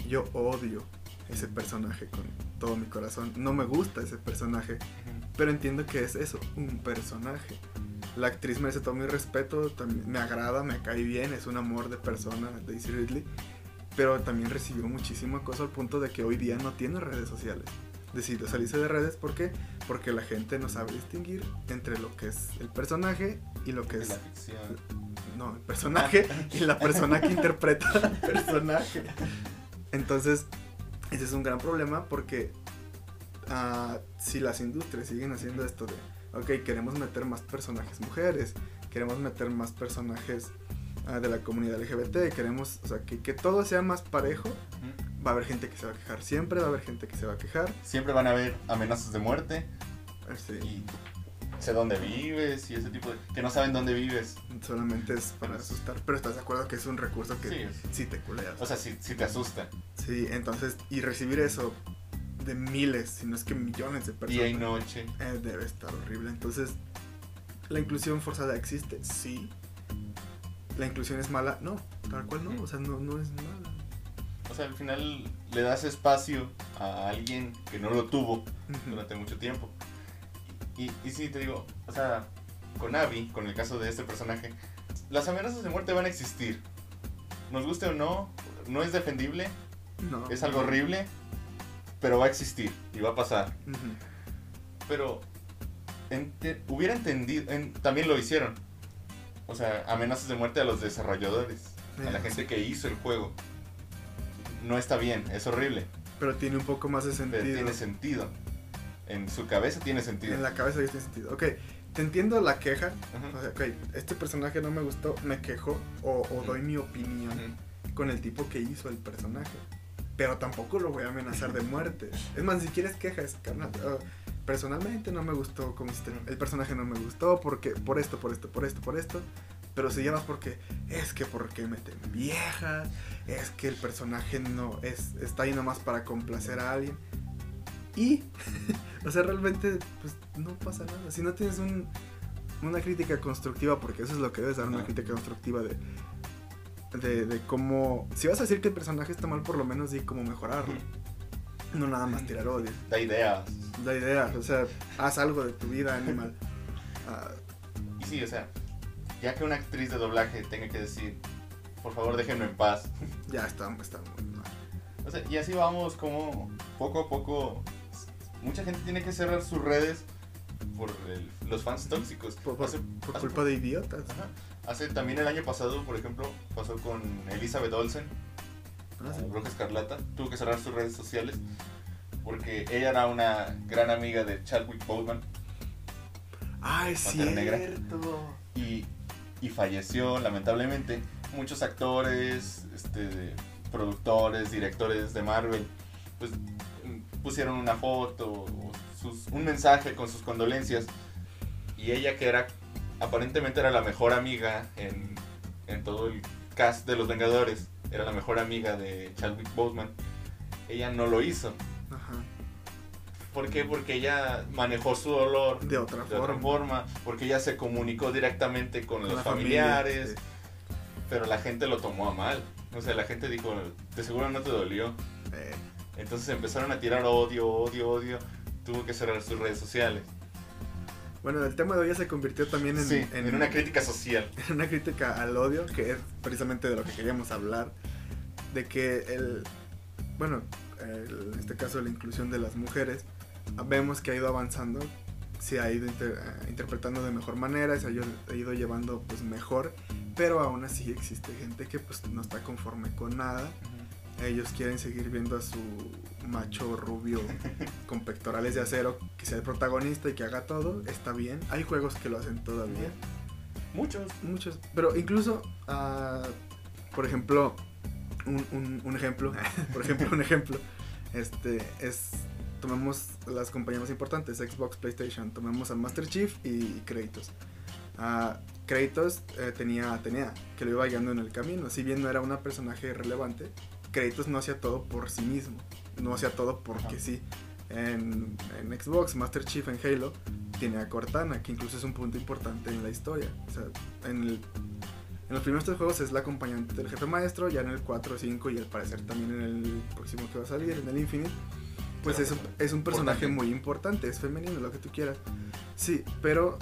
Yo odio ese personaje con todo mi corazón. No me gusta ese personaje, pero entiendo que es eso, un personaje. La actriz merece todo mi respeto, también me agrada, me cae bien, es un amor de persona, Daisy Ridley. Pero también recibió muchísimo acoso al punto de que hoy día no tiene redes sociales. Decidió salirse de redes, ¿por qué? Porque la gente no sabe distinguir entre lo que es el personaje y lo que es... la ficción. No, el personaje y la persona que interpreta al personaje. Entonces, ese es un gran problema porque ah, si las industrias siguen haciendo esto de, ok, queremos meter más personajes mujeres, queremos meter más personajes ah, de la comunidad LGBT, queremos, o sea, que, que todo sea más parejo, va a haber gente que se va a quejar, siempre va a haber gente que se va a quejar. Siempre van a haber amenazas de muerte Este, y sé dónde vives y ese tipo de... que no saben dónde vives. solamente es para asustar, pero estás de acuerdo que es un recurso que Sí, es- sí te culeas. O sea, si, si te asusta. Sí, entonces, y recibir eso de miles, si no es que millones de personas, Día y noche. eh, debe estar horrible. Entonces, ¿la inclusión forzada existe? Sí. ¿La inclusión es mala? No, tal cual no, o sea, no, no es mala. O sea, al final le das espacio a alguien que no lo tuvo durante mucho tiempo. Y, y sí, te digo, o sea, con Abby, con el caso de este personaje, las amenazas de muerte van a existir. Nos guste o no, no es defendible, No. es algo horrible, pero va a existir y va a pasar. Pero ente- hubiera entendido, en- también lo hicieron. O sea, amenazas de muerte a los desarrolladores, a la gente que hizo el juego. No está bien, es horrible, Pero tiene un poco más de pero sentido. tiene sentido. En su cabeza tiene sentido. En la cabeza tiene sentido. Ok, te entiendo la queja. O sea, ok, este personaje no me gustó, me quejo o, o doy mi opinión con el tipo que hizo el personaje. Pero tampoco lo voy a amenazar de muerte. Es más, si quieres quejas, carnal. ah, personalmente no me gustó como hiciste. El personaje no me gustó porque por esto, por esto, por esto, por esto. Pero si llamas porque es que porque meten viejas, es que el personaje no es está ahí nomás para complacer a alguien. Y, [LAUGHS] o sea, realmente pues no pasa nada. Si no tienes un, una crítica constructiva, porque eso es lo que debes dar, una crítica constructiva de, de, de cómo... Si vas a decir que el personaje está mal, por lo menos di cómo mejorarlo. No nada más tirar odio. Da ideas. La idea, o sea, haz algo de tu vida animal. [LAUGHS] Ah, Y sí, o sea, ya que una actriz de doblaje tenga que decir, por favor déjenme en paz. [LAUGHS] ya está, está muy mal. O sea, y así vamos como poco a poco. Mucha gente tiene que cerrar sus redes por el- los fans tóxicos. Por, por- Hace- por hace- culpa de idiotas. Ajá. Hace también el año pasado, por ejemplo, pasó con Elizabeth Olsen, Ah, la sí. Bruja Escarlata. Tuvo que cerrar sus redes sociales porque ella era una gran amiga de Chadwick Boseman Ah, es Pantera Negra. cierto. y, y falleció lamentablemente. Muchos actores, este, productores, directores de Marvel, pues pusieron una foto, sus- un mensaje con sus condolencias. Y ella que era, aparentemente era la mejor amiga en, en todo el cast de Los Vengadores, era la mejor amiga de Chadwick Boseman, ella no lo hizo. Ajá. ¿Por qué? Porque ella manejó su dolor De otra de otra forma. porque ella se comunicó directamente con, Con los familia, familiares, sí. pero la gente lo tomó a mal. O sea, la gente dijo, de seguro no te dolió. Eh, Entonces empezaron a tirar odio, odio, odio. Tuvo que cerrar sus redes sociales. Bueno, el tema de hoy ya se convirtió también en, sí, en, una crítica social. en [LAUGHS] una crítica al odio, que es precisamente de lo que queríamos hablar. De que el. Bueno, el- en este caso la inclusión de las mujeres, vemos que ha ido avanzando, se ha ido inter- eh, interpretando de mejor manera, se ha ido, ha ido llevando pues mejor, pero aún así existe gente que pues no está conforme con nada. Ellos quieren seguir viendo a su macho rubio con pectorales de acero que sea el protagonista y que haga todo. Está bien. Hay juegos que lo hacen todavía. Muchos. Muchos. Pero incluso, ah, por ejemplo, un, un- un ejemplo. [LAUGHS] por ejemplo, un ejemplo. Este es. Tomemos las compañías más importantes, Xbox, PlayStation. Tomemos a Master Chief y Kratos. Ah, Kratos eh, tenía, tenía que lo iba guiando en el camino. Si bien no era un personaje relevante, Kratos no hacía todo por sí mismo. No hacía todo porque sí. En, en Xbox, Master Chief en Halo tiene a Cortana, que incluso es un punto importante en la historia. O sea, en, el- en los primeros tres juegos es la acompañante del jefe maestro, ya en el 4, 5 y al parecer también en el próximo que va a salir, en el Infinite. Pues es, un- es un personaje muy importante, es femenino, lo que tú quieras. Sí, pero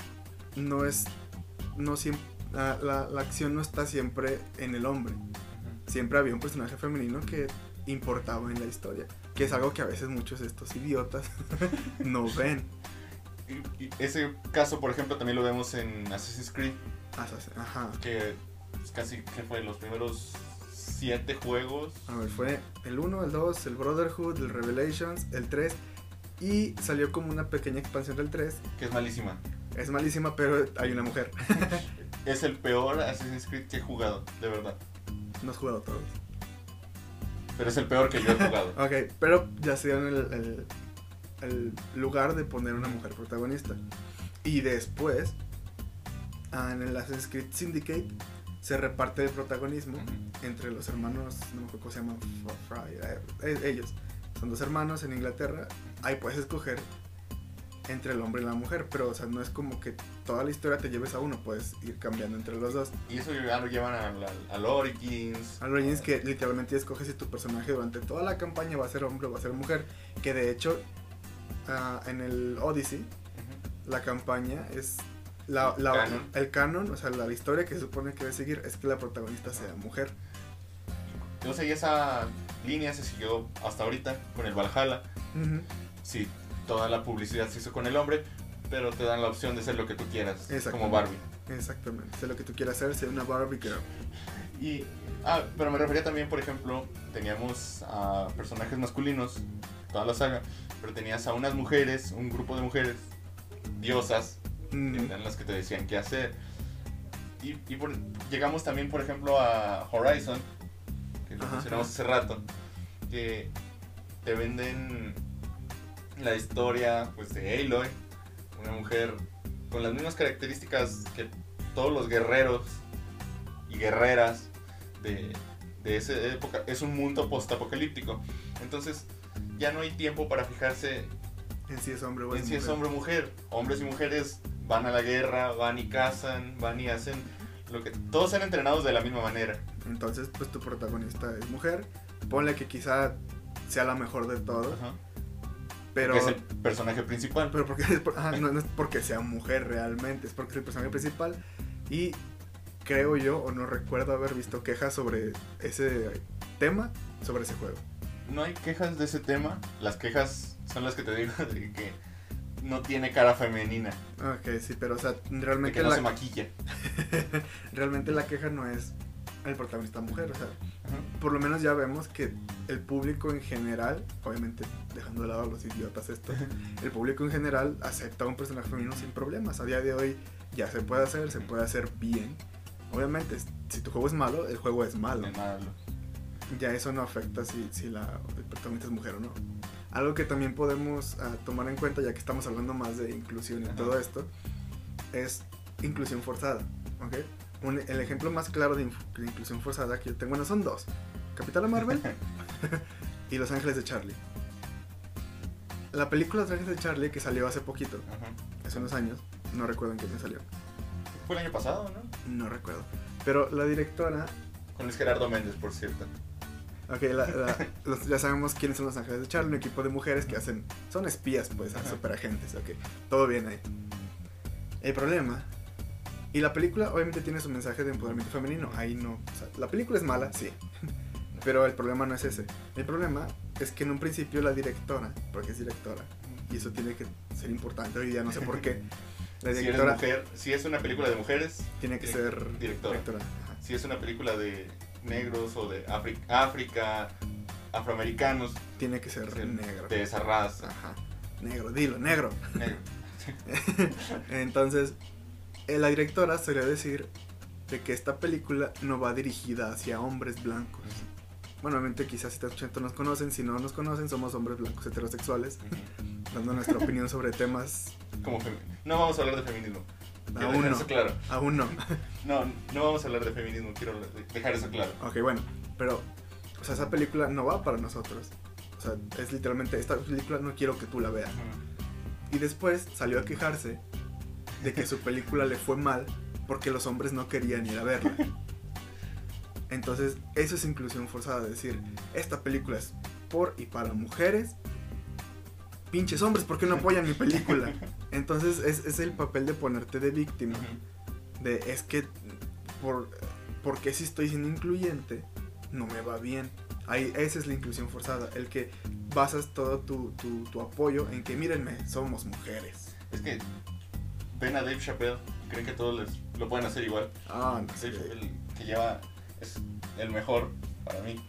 no es. No siempre. La, la- la acción no está siempre en el hombre. Siempre había un personaje femenino que importaba en la historia. Que es algo que a veces muchos de estos idiotas [LAUGHS] no ven. Y, ese caso, por ejemplo, también lo vemos en Assassin's Creed, Ajá. que es casi que fue los primeros siete juegos. A ver, fue el 1, el 2, el Brotherhood, el Revelations, el 3. Y salió como una pequeña expansión del 3. que es malísima. Es malísima, pero hay una mujer. [LAUGHS] Es el peor Assassin's Creed que he jugado, de verdad. No has jugado todos. Pero es el peor que yo he jugado. [LAUGHS] Ok, pero ya se dieron el, el- el lugar de poner una mujer protagonista. Y después, ah, en el Assassin's Creed Syndicate, se reparte el protagonismo entre los hermanos, no me acuerdo cómo se llaman, Fry, eh, eh, ellos. Son dos hermanos en Inglaterra. Ahí puedes escoger entre el hombre y la mujer, pero o sea, no es como que toda la historia te lleves a uno, puedes ir cambiando entre los dos. Y eso ya lo llevan al, Origins. Al Origins que literalmente escoges si tu personaje durante toda la campaña va a ser hombre o va a ser mujer. Que de hecho, ah, en el Odyssey, la campaña es. La, la- Canon. El canon, o sea, la historia que se supone que debe seguir es que la protagonista sea mujer. Sea, y esa línea se siguió hasta ahorita con el Valhalla. Sí, toda la publicidad se hizo con el hombre, pero te dan la opción de ser lo que tú quieras, como. Barbie. Exactamente. Sé lo que tú quieras hacer, ser una Barbie girl. [LAUGHS] Y, ah, pero me refería también, por ejemplo, teníamos a personajes masculinos, toda la saga, pero tenías a unas mujeres, un grupo de mujeres, diosas, Mm, que eran las que te decían qué hacer. Y, y por- llegamos también, por ejemplo, a Horizon, que lo mencionamos hace rato, que te venden la historia pues, de Aloy, una mujer con las mismas características que todos los guerreros y guerreras de, de esa época. Es un mundo postapocalíptico. Entonces ya no hay tiempo para fijarse En si es hombre o en es si es mujer. hombre o mujer. Hombres y mujeres van a la guerra, van y cazan, van y hacen lo que... Todos sean entrenados de la misma manera. Entonces, pues tu protagonista es mujer. Ponle que quizá sea la mejor de todos. Ajá. Pero, es el personaje principal. pero porque [LAUGHS] es ajá, no, no es porque sea mujer realmente, es porque es el personaje principal. Y creo yo, o no recuerdo haber visto quejas sobre ese tema, sobre ese juego. No hay quejas de ese tema. Las quejas son las que te digo [LAUGHS] de que no tiene cara femenina. Ok, sí, pero o sea, De realmente, que no la, se maquilla. [LAUGHS] realmente la queja no es el protagonista mujer. O sea, Ajá. por lo menos ya vemos que el público en general, obviamente dejando de lado a los idiotas estos, el público en general acepta a un personaje femenino sin problemas. A día de hoy ya se puede hacer, se puede hacer bien. Obviamente, si tu juego es malo, el juego es malo. Malo. Ya eso no afecta si, si la el protagonista es mujer o no. Algo que también podemos ah, tomar en cuenta, ya que estamos hablando más de inclusión y Ajá. todo esto, es inclusión forzada. ¿ok? Un- el ejemplo más claro de, inclusión forzada que yo tengo, bueno, son dos. Capitana Marvel [LAUGHS] y Los Ángeles de Charlie. La película Los Ángeles de Charlie, que salió hace poquito, Ajá. hace unos años, no recuerdo en qué año salió, Fue el año pasado, ¿no? no recuerdo. Pero la directora, Con Luis Gerardo Méndez, por cierto. ok, la- la- [LAUGHS] los- ya sabemos quiénes son Los Ángeles de Charlie, un equipo de mujeres que hacen, son espías, pues, Ajá. super agentes, ok, todo bien ahí. El problema, y la película obviamente tiene su mensaje de empoderamiento femenino, ahí no, o sea, la película es mala, sí, [LAUGHS] pero el problema no es ese. El problema es que en un principio la directora, porque es directora, y eso tiene que ser importante hoy día, no sé por qué. [LAUGHS] La Si directora mujer, si es una película de mujeres, tiene que ser directora. Si es una película de negros o de África, afroamericanos, Tiene que ser ser negro. de esa raza. Ajá. Negro, dilo, negro. negro. [LAUGHS] Entonces, la directora solía decir de que esta película no va dirigida hacia hombres blancos. Bueno, obviamente quizás si te escuchando nos conocen, si no nos conocen, somos hombres blancos heterosexuales, dando nuestra opinión sobre temas Como femi- no vamos a hablar de feminismo. Aún no, eso claro. aún no. [LAUGHS] No, no vamos a hablar de feminismo, quiero dejar eso claro. Ok, bueno, pero, o sea, esa película no va para nosotros. O sea, es literalmente, esta película no quiero que tú la veas. Y después salió a quejarse de que su película le fue mal porque los hombres no querían ir a verla. Entonces, eso es inclusión forzada, decir, esta película es por y para mujeres. Pinches hombres, ¿por qué no apoyan mi película? Entonces, es, es el papel de ponerte de víctima. De, es que, por, porque si estoy siendo incluyente, no me va bien. Ahí, esa es la inclusión forzada, el que basas todo tu, tu, tu apoyo en que, mírenme, somos mujeres. Es que ven a Dave Chappelle creen que todos les, lo pueden hacer igual. Ah, no Dave. Chappelle, que lleva, es el mejor para mí,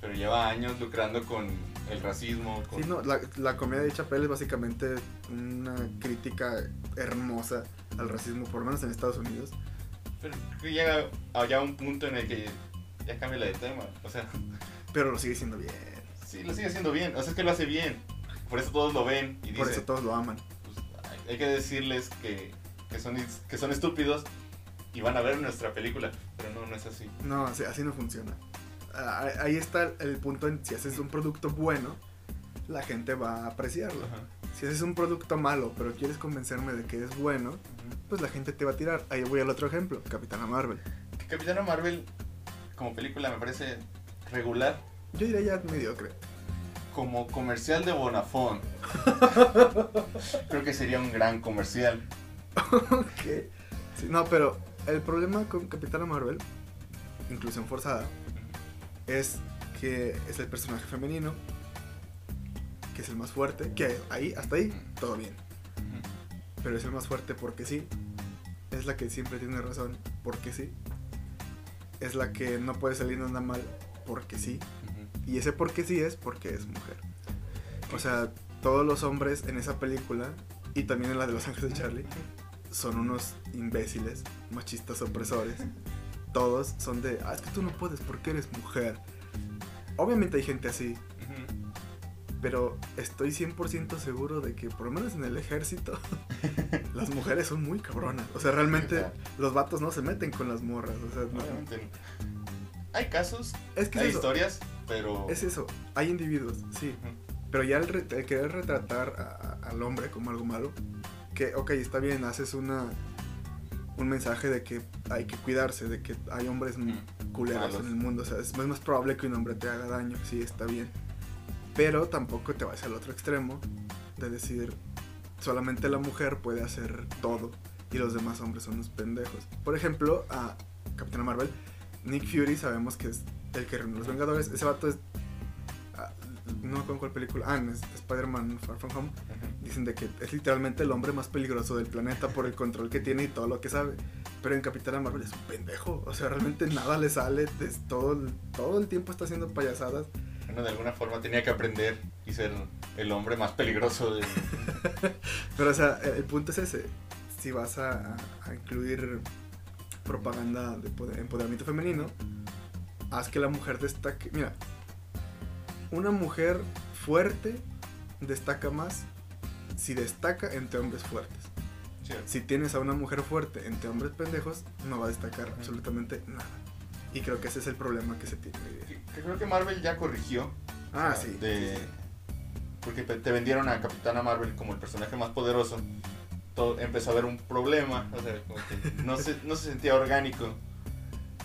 pero lleva años lucrando con el racismo. Con, Sí, no, la, la comedia de Chappelle es básicamente una crítica hermosa al racismo, por lo menos en Estados Unidos. Pero llega allá un punto en el que ya cambia de tema. O sea, [LAUGHS] Pero lo sigue siendo bien. sí, lo sigue haciendo bien. O sea, es que lo hace bien. Por eso todos lo ven y Por dicen, eso todos lo aman. Hay- que decirles que, que, son, que son estúpidos y van a ver nuestra película. Pero no, no es así. No, así, así no funciona. Ah, Ahí está el punto en si haces un producto bueno, la gente va a apreciarlo. Ajá. Si haces un producto malo, pero quieres convencerme de que es bueno, pues la gente te va a tirar. Ahí voy al otro ejemplo, Capitana Marvel. Capitana Marvel, como película, me parece regular. Yo diría ya mediocre. Como comercial de Bonafón. [LAUGHS] Creo que sería un gran comercial. Sí, no, pero el problema con Capitana Marvel, inclusión forzada, es que es el personaje femenino, que es el más fuerte, que ahí, hasta ahí, todo bien. Pero es el más fuerte porque sí. Es la que siempre tiene razón porque sí. Es la que no puede salir nada mal porque sí. Y ese porque sí es porque es mujer. O sea, todos los hombres en esa película y también en la de Los Ángeles de Charlie son unos imbéciles, machistas opresores. Todos son de, ah, es que tú no puedes porque eres mujer. Obviamente hay gente así, pero estoy 100% seguro de que por lo menos en el ejército [LAUGHS] las mujeres son muy cabronas. O sea, realmente los vatos no se meten con las morras. O sea, no. Hay casos, es que hay historias, pero... Es eso, hay individuos, sí. Pero ya el, querer retratar al hombre como algo malo, que, ok, está bien, haces una un mensaje de que hay que cuidarse, de que hay hombres mm, culeros en el mundo. O sea, es más probable que un hombre te haga daño, sí, está bien. Pero tampoco te vas al otro extremo de decir solamente la mujer puede hacer todo y los demás hombres son unos pendejos. Por ejemplo, a Capitana Marvel, Nick Fury sabemos que es el que reúne los Vengadores. Ese vato es. Ah, no con cuál película. Ah, en Spider-Man Far From Home. Dicen de que es literalmente el hombre más peligroso del planeta por el control que tiene y todo lo que sabe. Pero en Capitana Marvel es un pendejo. O sea, realmente nada le sale. todo, todo el tiempo está haciendo payasadas de alguna forma tenía que aprender y ser el hombre más peligroso de... [LAUGHS] Pero, o sea, el, punto es ese. Si vas a, incluir propaganda de empoderamiento femenino, haz que la mujer destaque. Mira, una mujer fuerte destaca más si destaca entre hombres fuertes. Si tienes a una mujer fuerte entre hombres pendejos, no va a destacar absolutamente nada. Y creo que ese es el problema que se tiene. Que creo que Marvel ya corrigió. Ah, sí, Porque te vendieron a Capitana Marvel como el personaje más poderoso. Todo, empezó a haber un problema. O sea, como que no se, no se sentía orgánico.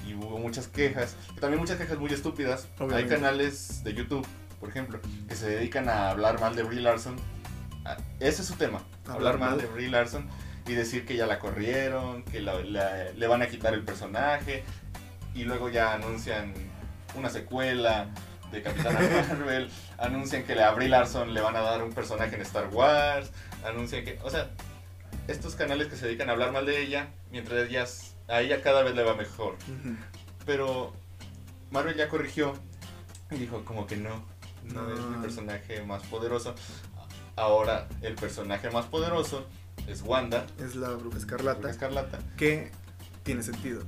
Y hubo muchas quejas. También muchas quejas muy estúpidas. Hay canales de YouTube, por ejemplo, que se dedican a hablar mal de Brie Larson. Ah, ese es su tema. Hablar, mal de Brie Larson y decir que ya la corrieron, que le van a quitar el personaje, y luego ya anuncian una secuela de Capitana [LAUGHS] Marvel, anuncian que a Brie Larson le van a dar un personaje en Star Wars, anuncian que, o sea, estos canales que se dedican a hablar mal de ella, mientras ellas, a ella cada vez le va mejor. Pero Marvel ya corrigió y dijo como que no, no, es mi personaje más poderoso. Ahora el personaje más poderoso es Wanda. Es la bruja escarlata. Bruja escarlata. Que tiene sentido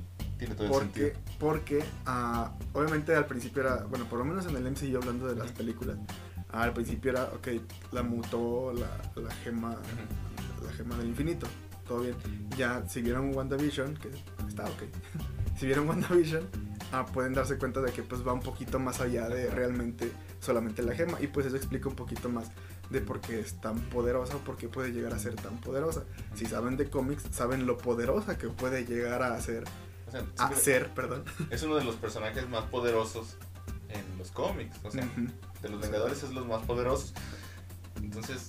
porque, Porque, uh, obviamente al principio era, bueno, por lo menos en el MCU hablando de las películas, al principio era, ok, la mutó la, la gema, la gema del infinito, todo bien. Ya, si vieron WandaVision, que está ok, [LAUGHS] si vieron WandaVision, uh, pueden darse cuenta de que pues va un poquito más allá de realmente solamente la gema, y pues eso explica un poquito más de por qué es tan poderosa o por qué puede llegar a ser tan poderosa. Si saben de cómics, saben lo poderosa que puede llegar a ser ser, perdón. [LAUGHS] Es uno de los personajes más poderosos en los cómics. O sea, de los Vengadores es los más poderosos. Entonces,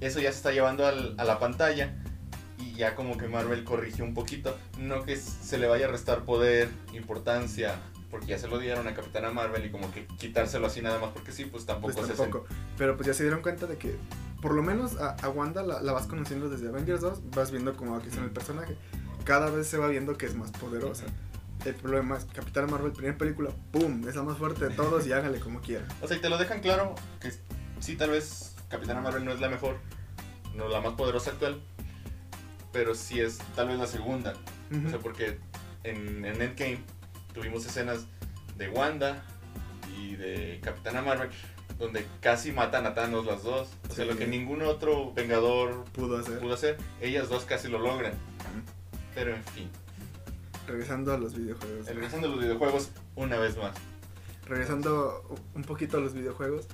eso ya se está llevando al, a la pantalla. Y ya como que Marvel corrigió un poquito. No que se le vaya a restar poder, importancia, porque ya se lo dieron a Capitana Marvel y como que quitárselo así nada más porque sí, pues tampoco pues tampoco. Pero pues ya se dieron cuenta de que por lo menos a, Wanda la, la, vas conociendo desde Avengers 2, vas viendo cómo va en el personaje cada vez se va viendo que es más poderosa. El problema es Capitán Marvel, primera película, ¡pum! Es la más fuerte de todos y hágale como quiera. O sea, y te lo dejan claro que sí, tal vez Capitana Marvel no es la mejor, no la más poderosa actual, pero sí es tal vez la segunda. O sea, porque en, en Endgame tuvimos escenas de Wanda y de Capitana Marvel donde casi matan a Thanos las dos. O sea, lo que ningún otro Vengador pudo hacer. pudo hacer, ellas dos casi lo logran. Pero en fin. Regresando a los videojuegos. Regresando a los videojuegos una vez más. Regresando un poquito a los videojuegos,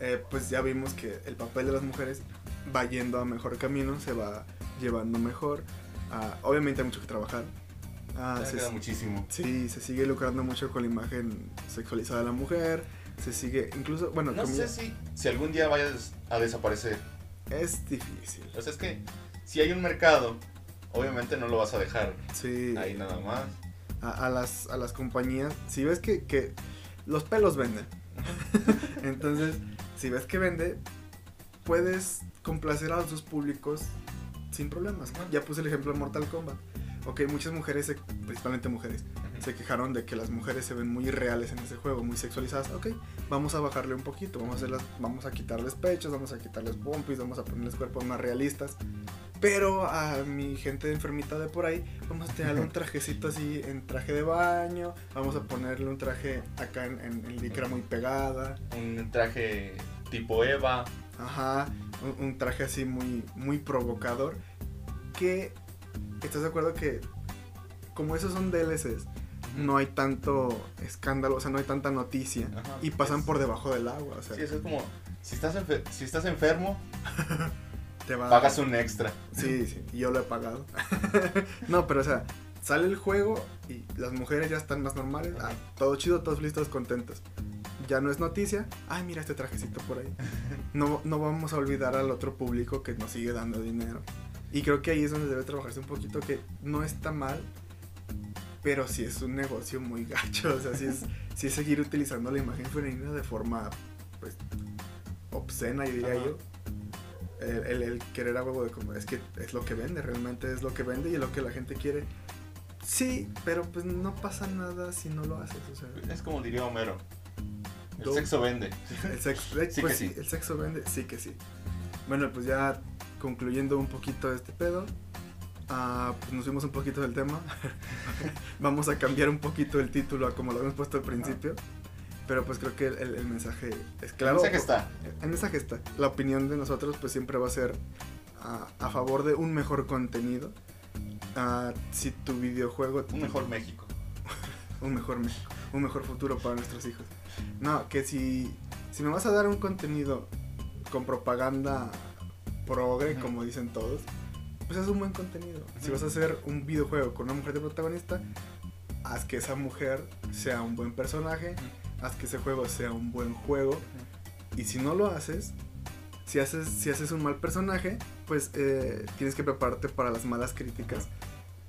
eh, pues ya vimos que el papel de las mujeres va yendo a mejor camino, se va llevando mejor. Ah, obviamente hay mucho que trabajar. Ah, se queda muchísimo. Sí, se sigue lucrando mucho con la imagen sexualizada de la mujer. Se sigue, incluso, bueno, no sé si, si algún día vaya a desaparecer. Es difícil. O sea, es que si hay un mercado obviamente no lo vas a dejar sí. ahí nada más. A, las, a las compañías, si ves que, que los pelos venden, [LAUGHS] Entonces, si ves que vende, puedes complacer a los dos públicos sin problemas. Ya puse el ejemplo de Mortal Kombat. Ok, muchas mujeres, se- principalmente mujeres, se quejaron de que las mujeres se ven muy reales en ese juego, muy sexualizadas. Ok, vamos a bajarle un poquito, vamos a, hacerlas, vamos a quitarles pechos, vamos a quitarles pompis, vamos a ponerles cuerpos más realistas. Pero a mi gente enfermita de por ahí, vamos a tenerle un [LAUGHS] trajecito así en traje de baño, vamos a ponerle un traje acá en, en, en licra muy pegada, Un traje tipo Eva. ajá, un, un traje así muy, muy provocador. Que, ¿estás de acuerdo que como esos son DLCs, no hay tanto escándalo, o sea, no hay tanta noticia Ajá, y pasan es- por debajo del agua, o sea, Sí, eso es como, si estás, enfer- si estás enfermo, [LAUGHS] te va pagas un extra. Sí, sí, yo lo he pagado. [LAUGHS] no, pero o sea, sale el juego y las mujeres ya están más normales, ah, todo chido, todos listos, contentos. Ya no es noticia, ay, mira este trajecito por ahí. [LAUGHS] No, no vamos a olvidar al otro público que nos sigue dando dinero. Y creo que ahí es donde debe trabajarse un poquito, que no está mal, pero sí es un negocio muy gacho. O sea, sí es, [LAUGHS] sí es seguir utilizando la imagen femenina de forma, pues, obscena, y diría Ajá. yo. El, el- el querer a huevo de como, es que es lo que vende, realmente es lo que vende y es lo que la gente quiere. Sí, pero pues no pasa nada si no lo haces. O sea, Es como diría Homero. El Do- sexo vende. el sexo, eh, Sí pues que sí, el sexo vende, sí que sí. Bueno, pues ya concluyendo un poquito este pedo, pues nos fuimos un poquito del tema. [LAUGHS] Vamos a cambiar un poquito el título a como lo habíamos puesto al principio. Pero pues creo que el, mensaje es claro. El mensaje está. El mensaje está. La opinión de nosotros pues siempre va a ser ah, a favor de un mejor contenido. Ah, si tu videojuego... Un mejor México. [LAUGHS] un mejor México, un mejor futuro para nuestros hijos. No, que si, si me vas a dar un contenido con propaganda progre, como dicen todos, pues es un buen contenido. Si vas a hacer un videojuego con una mujer de protagonista, haz que esa mujer sea un buen personaje, haz que ese juego sea un buen juego. Y si no lo haces, si haces, si haces un mal personaje, pues eh, tienes que prepararte para las malas críticas.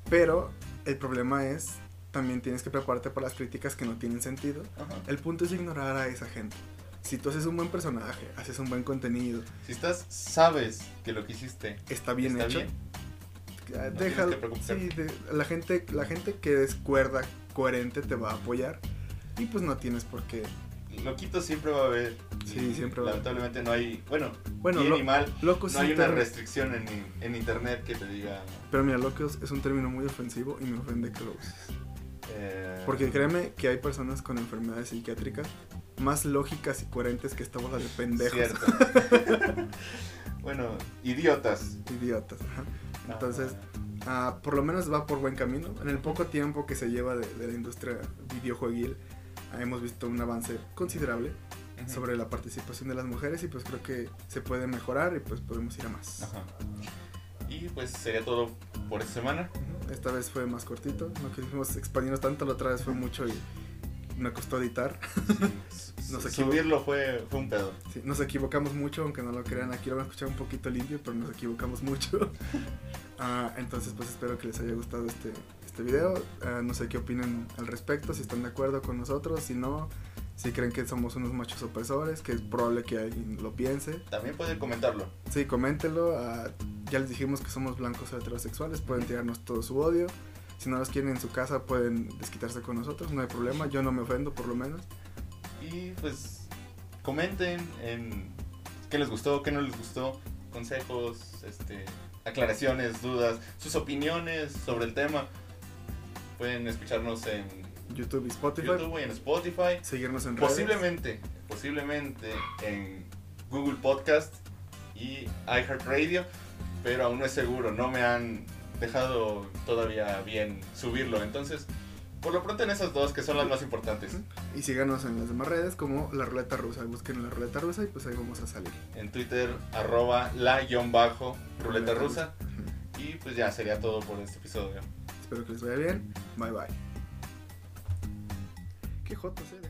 Pero el problema es, también tienes que prepararte para las críticas que no tienen sentido. Ajá. El punto es ignorar a esa gente. Si tú haces un buen personaje, haces un buen contenido, Si estás, sabes que lo que hiciste está bien está hecho, bien. ah, No deja, sí, de- la gente, la gente que es cuerda, coherente te va a apoyar y pues no tienes por qué. Loquito siempre va a haber. Sí, siempre va a haber. Lamentablemente no hay. Bueno, Bueno, bien lo- y mal. locos No hay una restricción en, en internet que te diga. Pero mira, locos es un término muy ofensivo y me ofende que lo uses. eh, Porque créeme que hay personas con enfermedades psiquiátricas más lógicas y coherentes que esta bola de pendejos. Cierto. [LAUGHS] bueno, idiotas. Idiotas. ajá. Entonces, ah, por lo menos va por buen camino. En el poco tiempo que se lleva de, de la industria videojueguil, hemos visto un avance considerable sobre la participación de las mujeres y pues creo que se puede mejorar y pues podemos ir a más. Ajá. Y pues sería todo por esta semana. Esta vez fue más cortito, no quisimos expandirnos tanto, la otra vez fue mucho y me costó editar. Sí, [LAUGHS] Nos Subirlo fue, fue un pedo. Sí, nos equivocamos mucho, aunque no lo crean, aquí lo van a escuchar un poquito limpio, pero nos equivocamos mucho. [LAUGHS] Ah, entonces, pues espero que les haya gustado este, este video. Ah, no sé qué opinan al respecto, si están de acuerdo con nosotros, si no, si creen que somos unos machos opresores, que es probable que alguien lo piense. También pueden comentarlo. Sí, coméntenlo. ah, ya les dijimos que somos blancos heterosexuales, pueden tirarnos todo su odio. Si no los quieren en su casa, pueden desquitarse con nosotros, no hay problema. Yo no me ofendo, por lo menos. Y pues comenten en qué les gustó, qué no les gustó, consejos, este, aclaraciones, dudas, sus opiniones sobre el tema. Pueden escucharnos en YouTube y Spotify. YouTube y en Spotify. Seguirnos en redes. Posiblemente, posiblemente en Google Podcast y iHeartRadio, pero aún no es seguro, no me han dejado todavía bien subirlo. Entonces, por lo pronto en esas dos que son las más importantes. Y síganos en las demás redes como La Ruleta Rusa. Busquen La Ruleta Rusa y pues ahí vamos a salir. En Twitter, arroba la guion bajo ruleta Ruleta rusa. Y pues ya sería todo por este episodio. Espero que les vaya bien. Bye bye. Qué jotos, eh.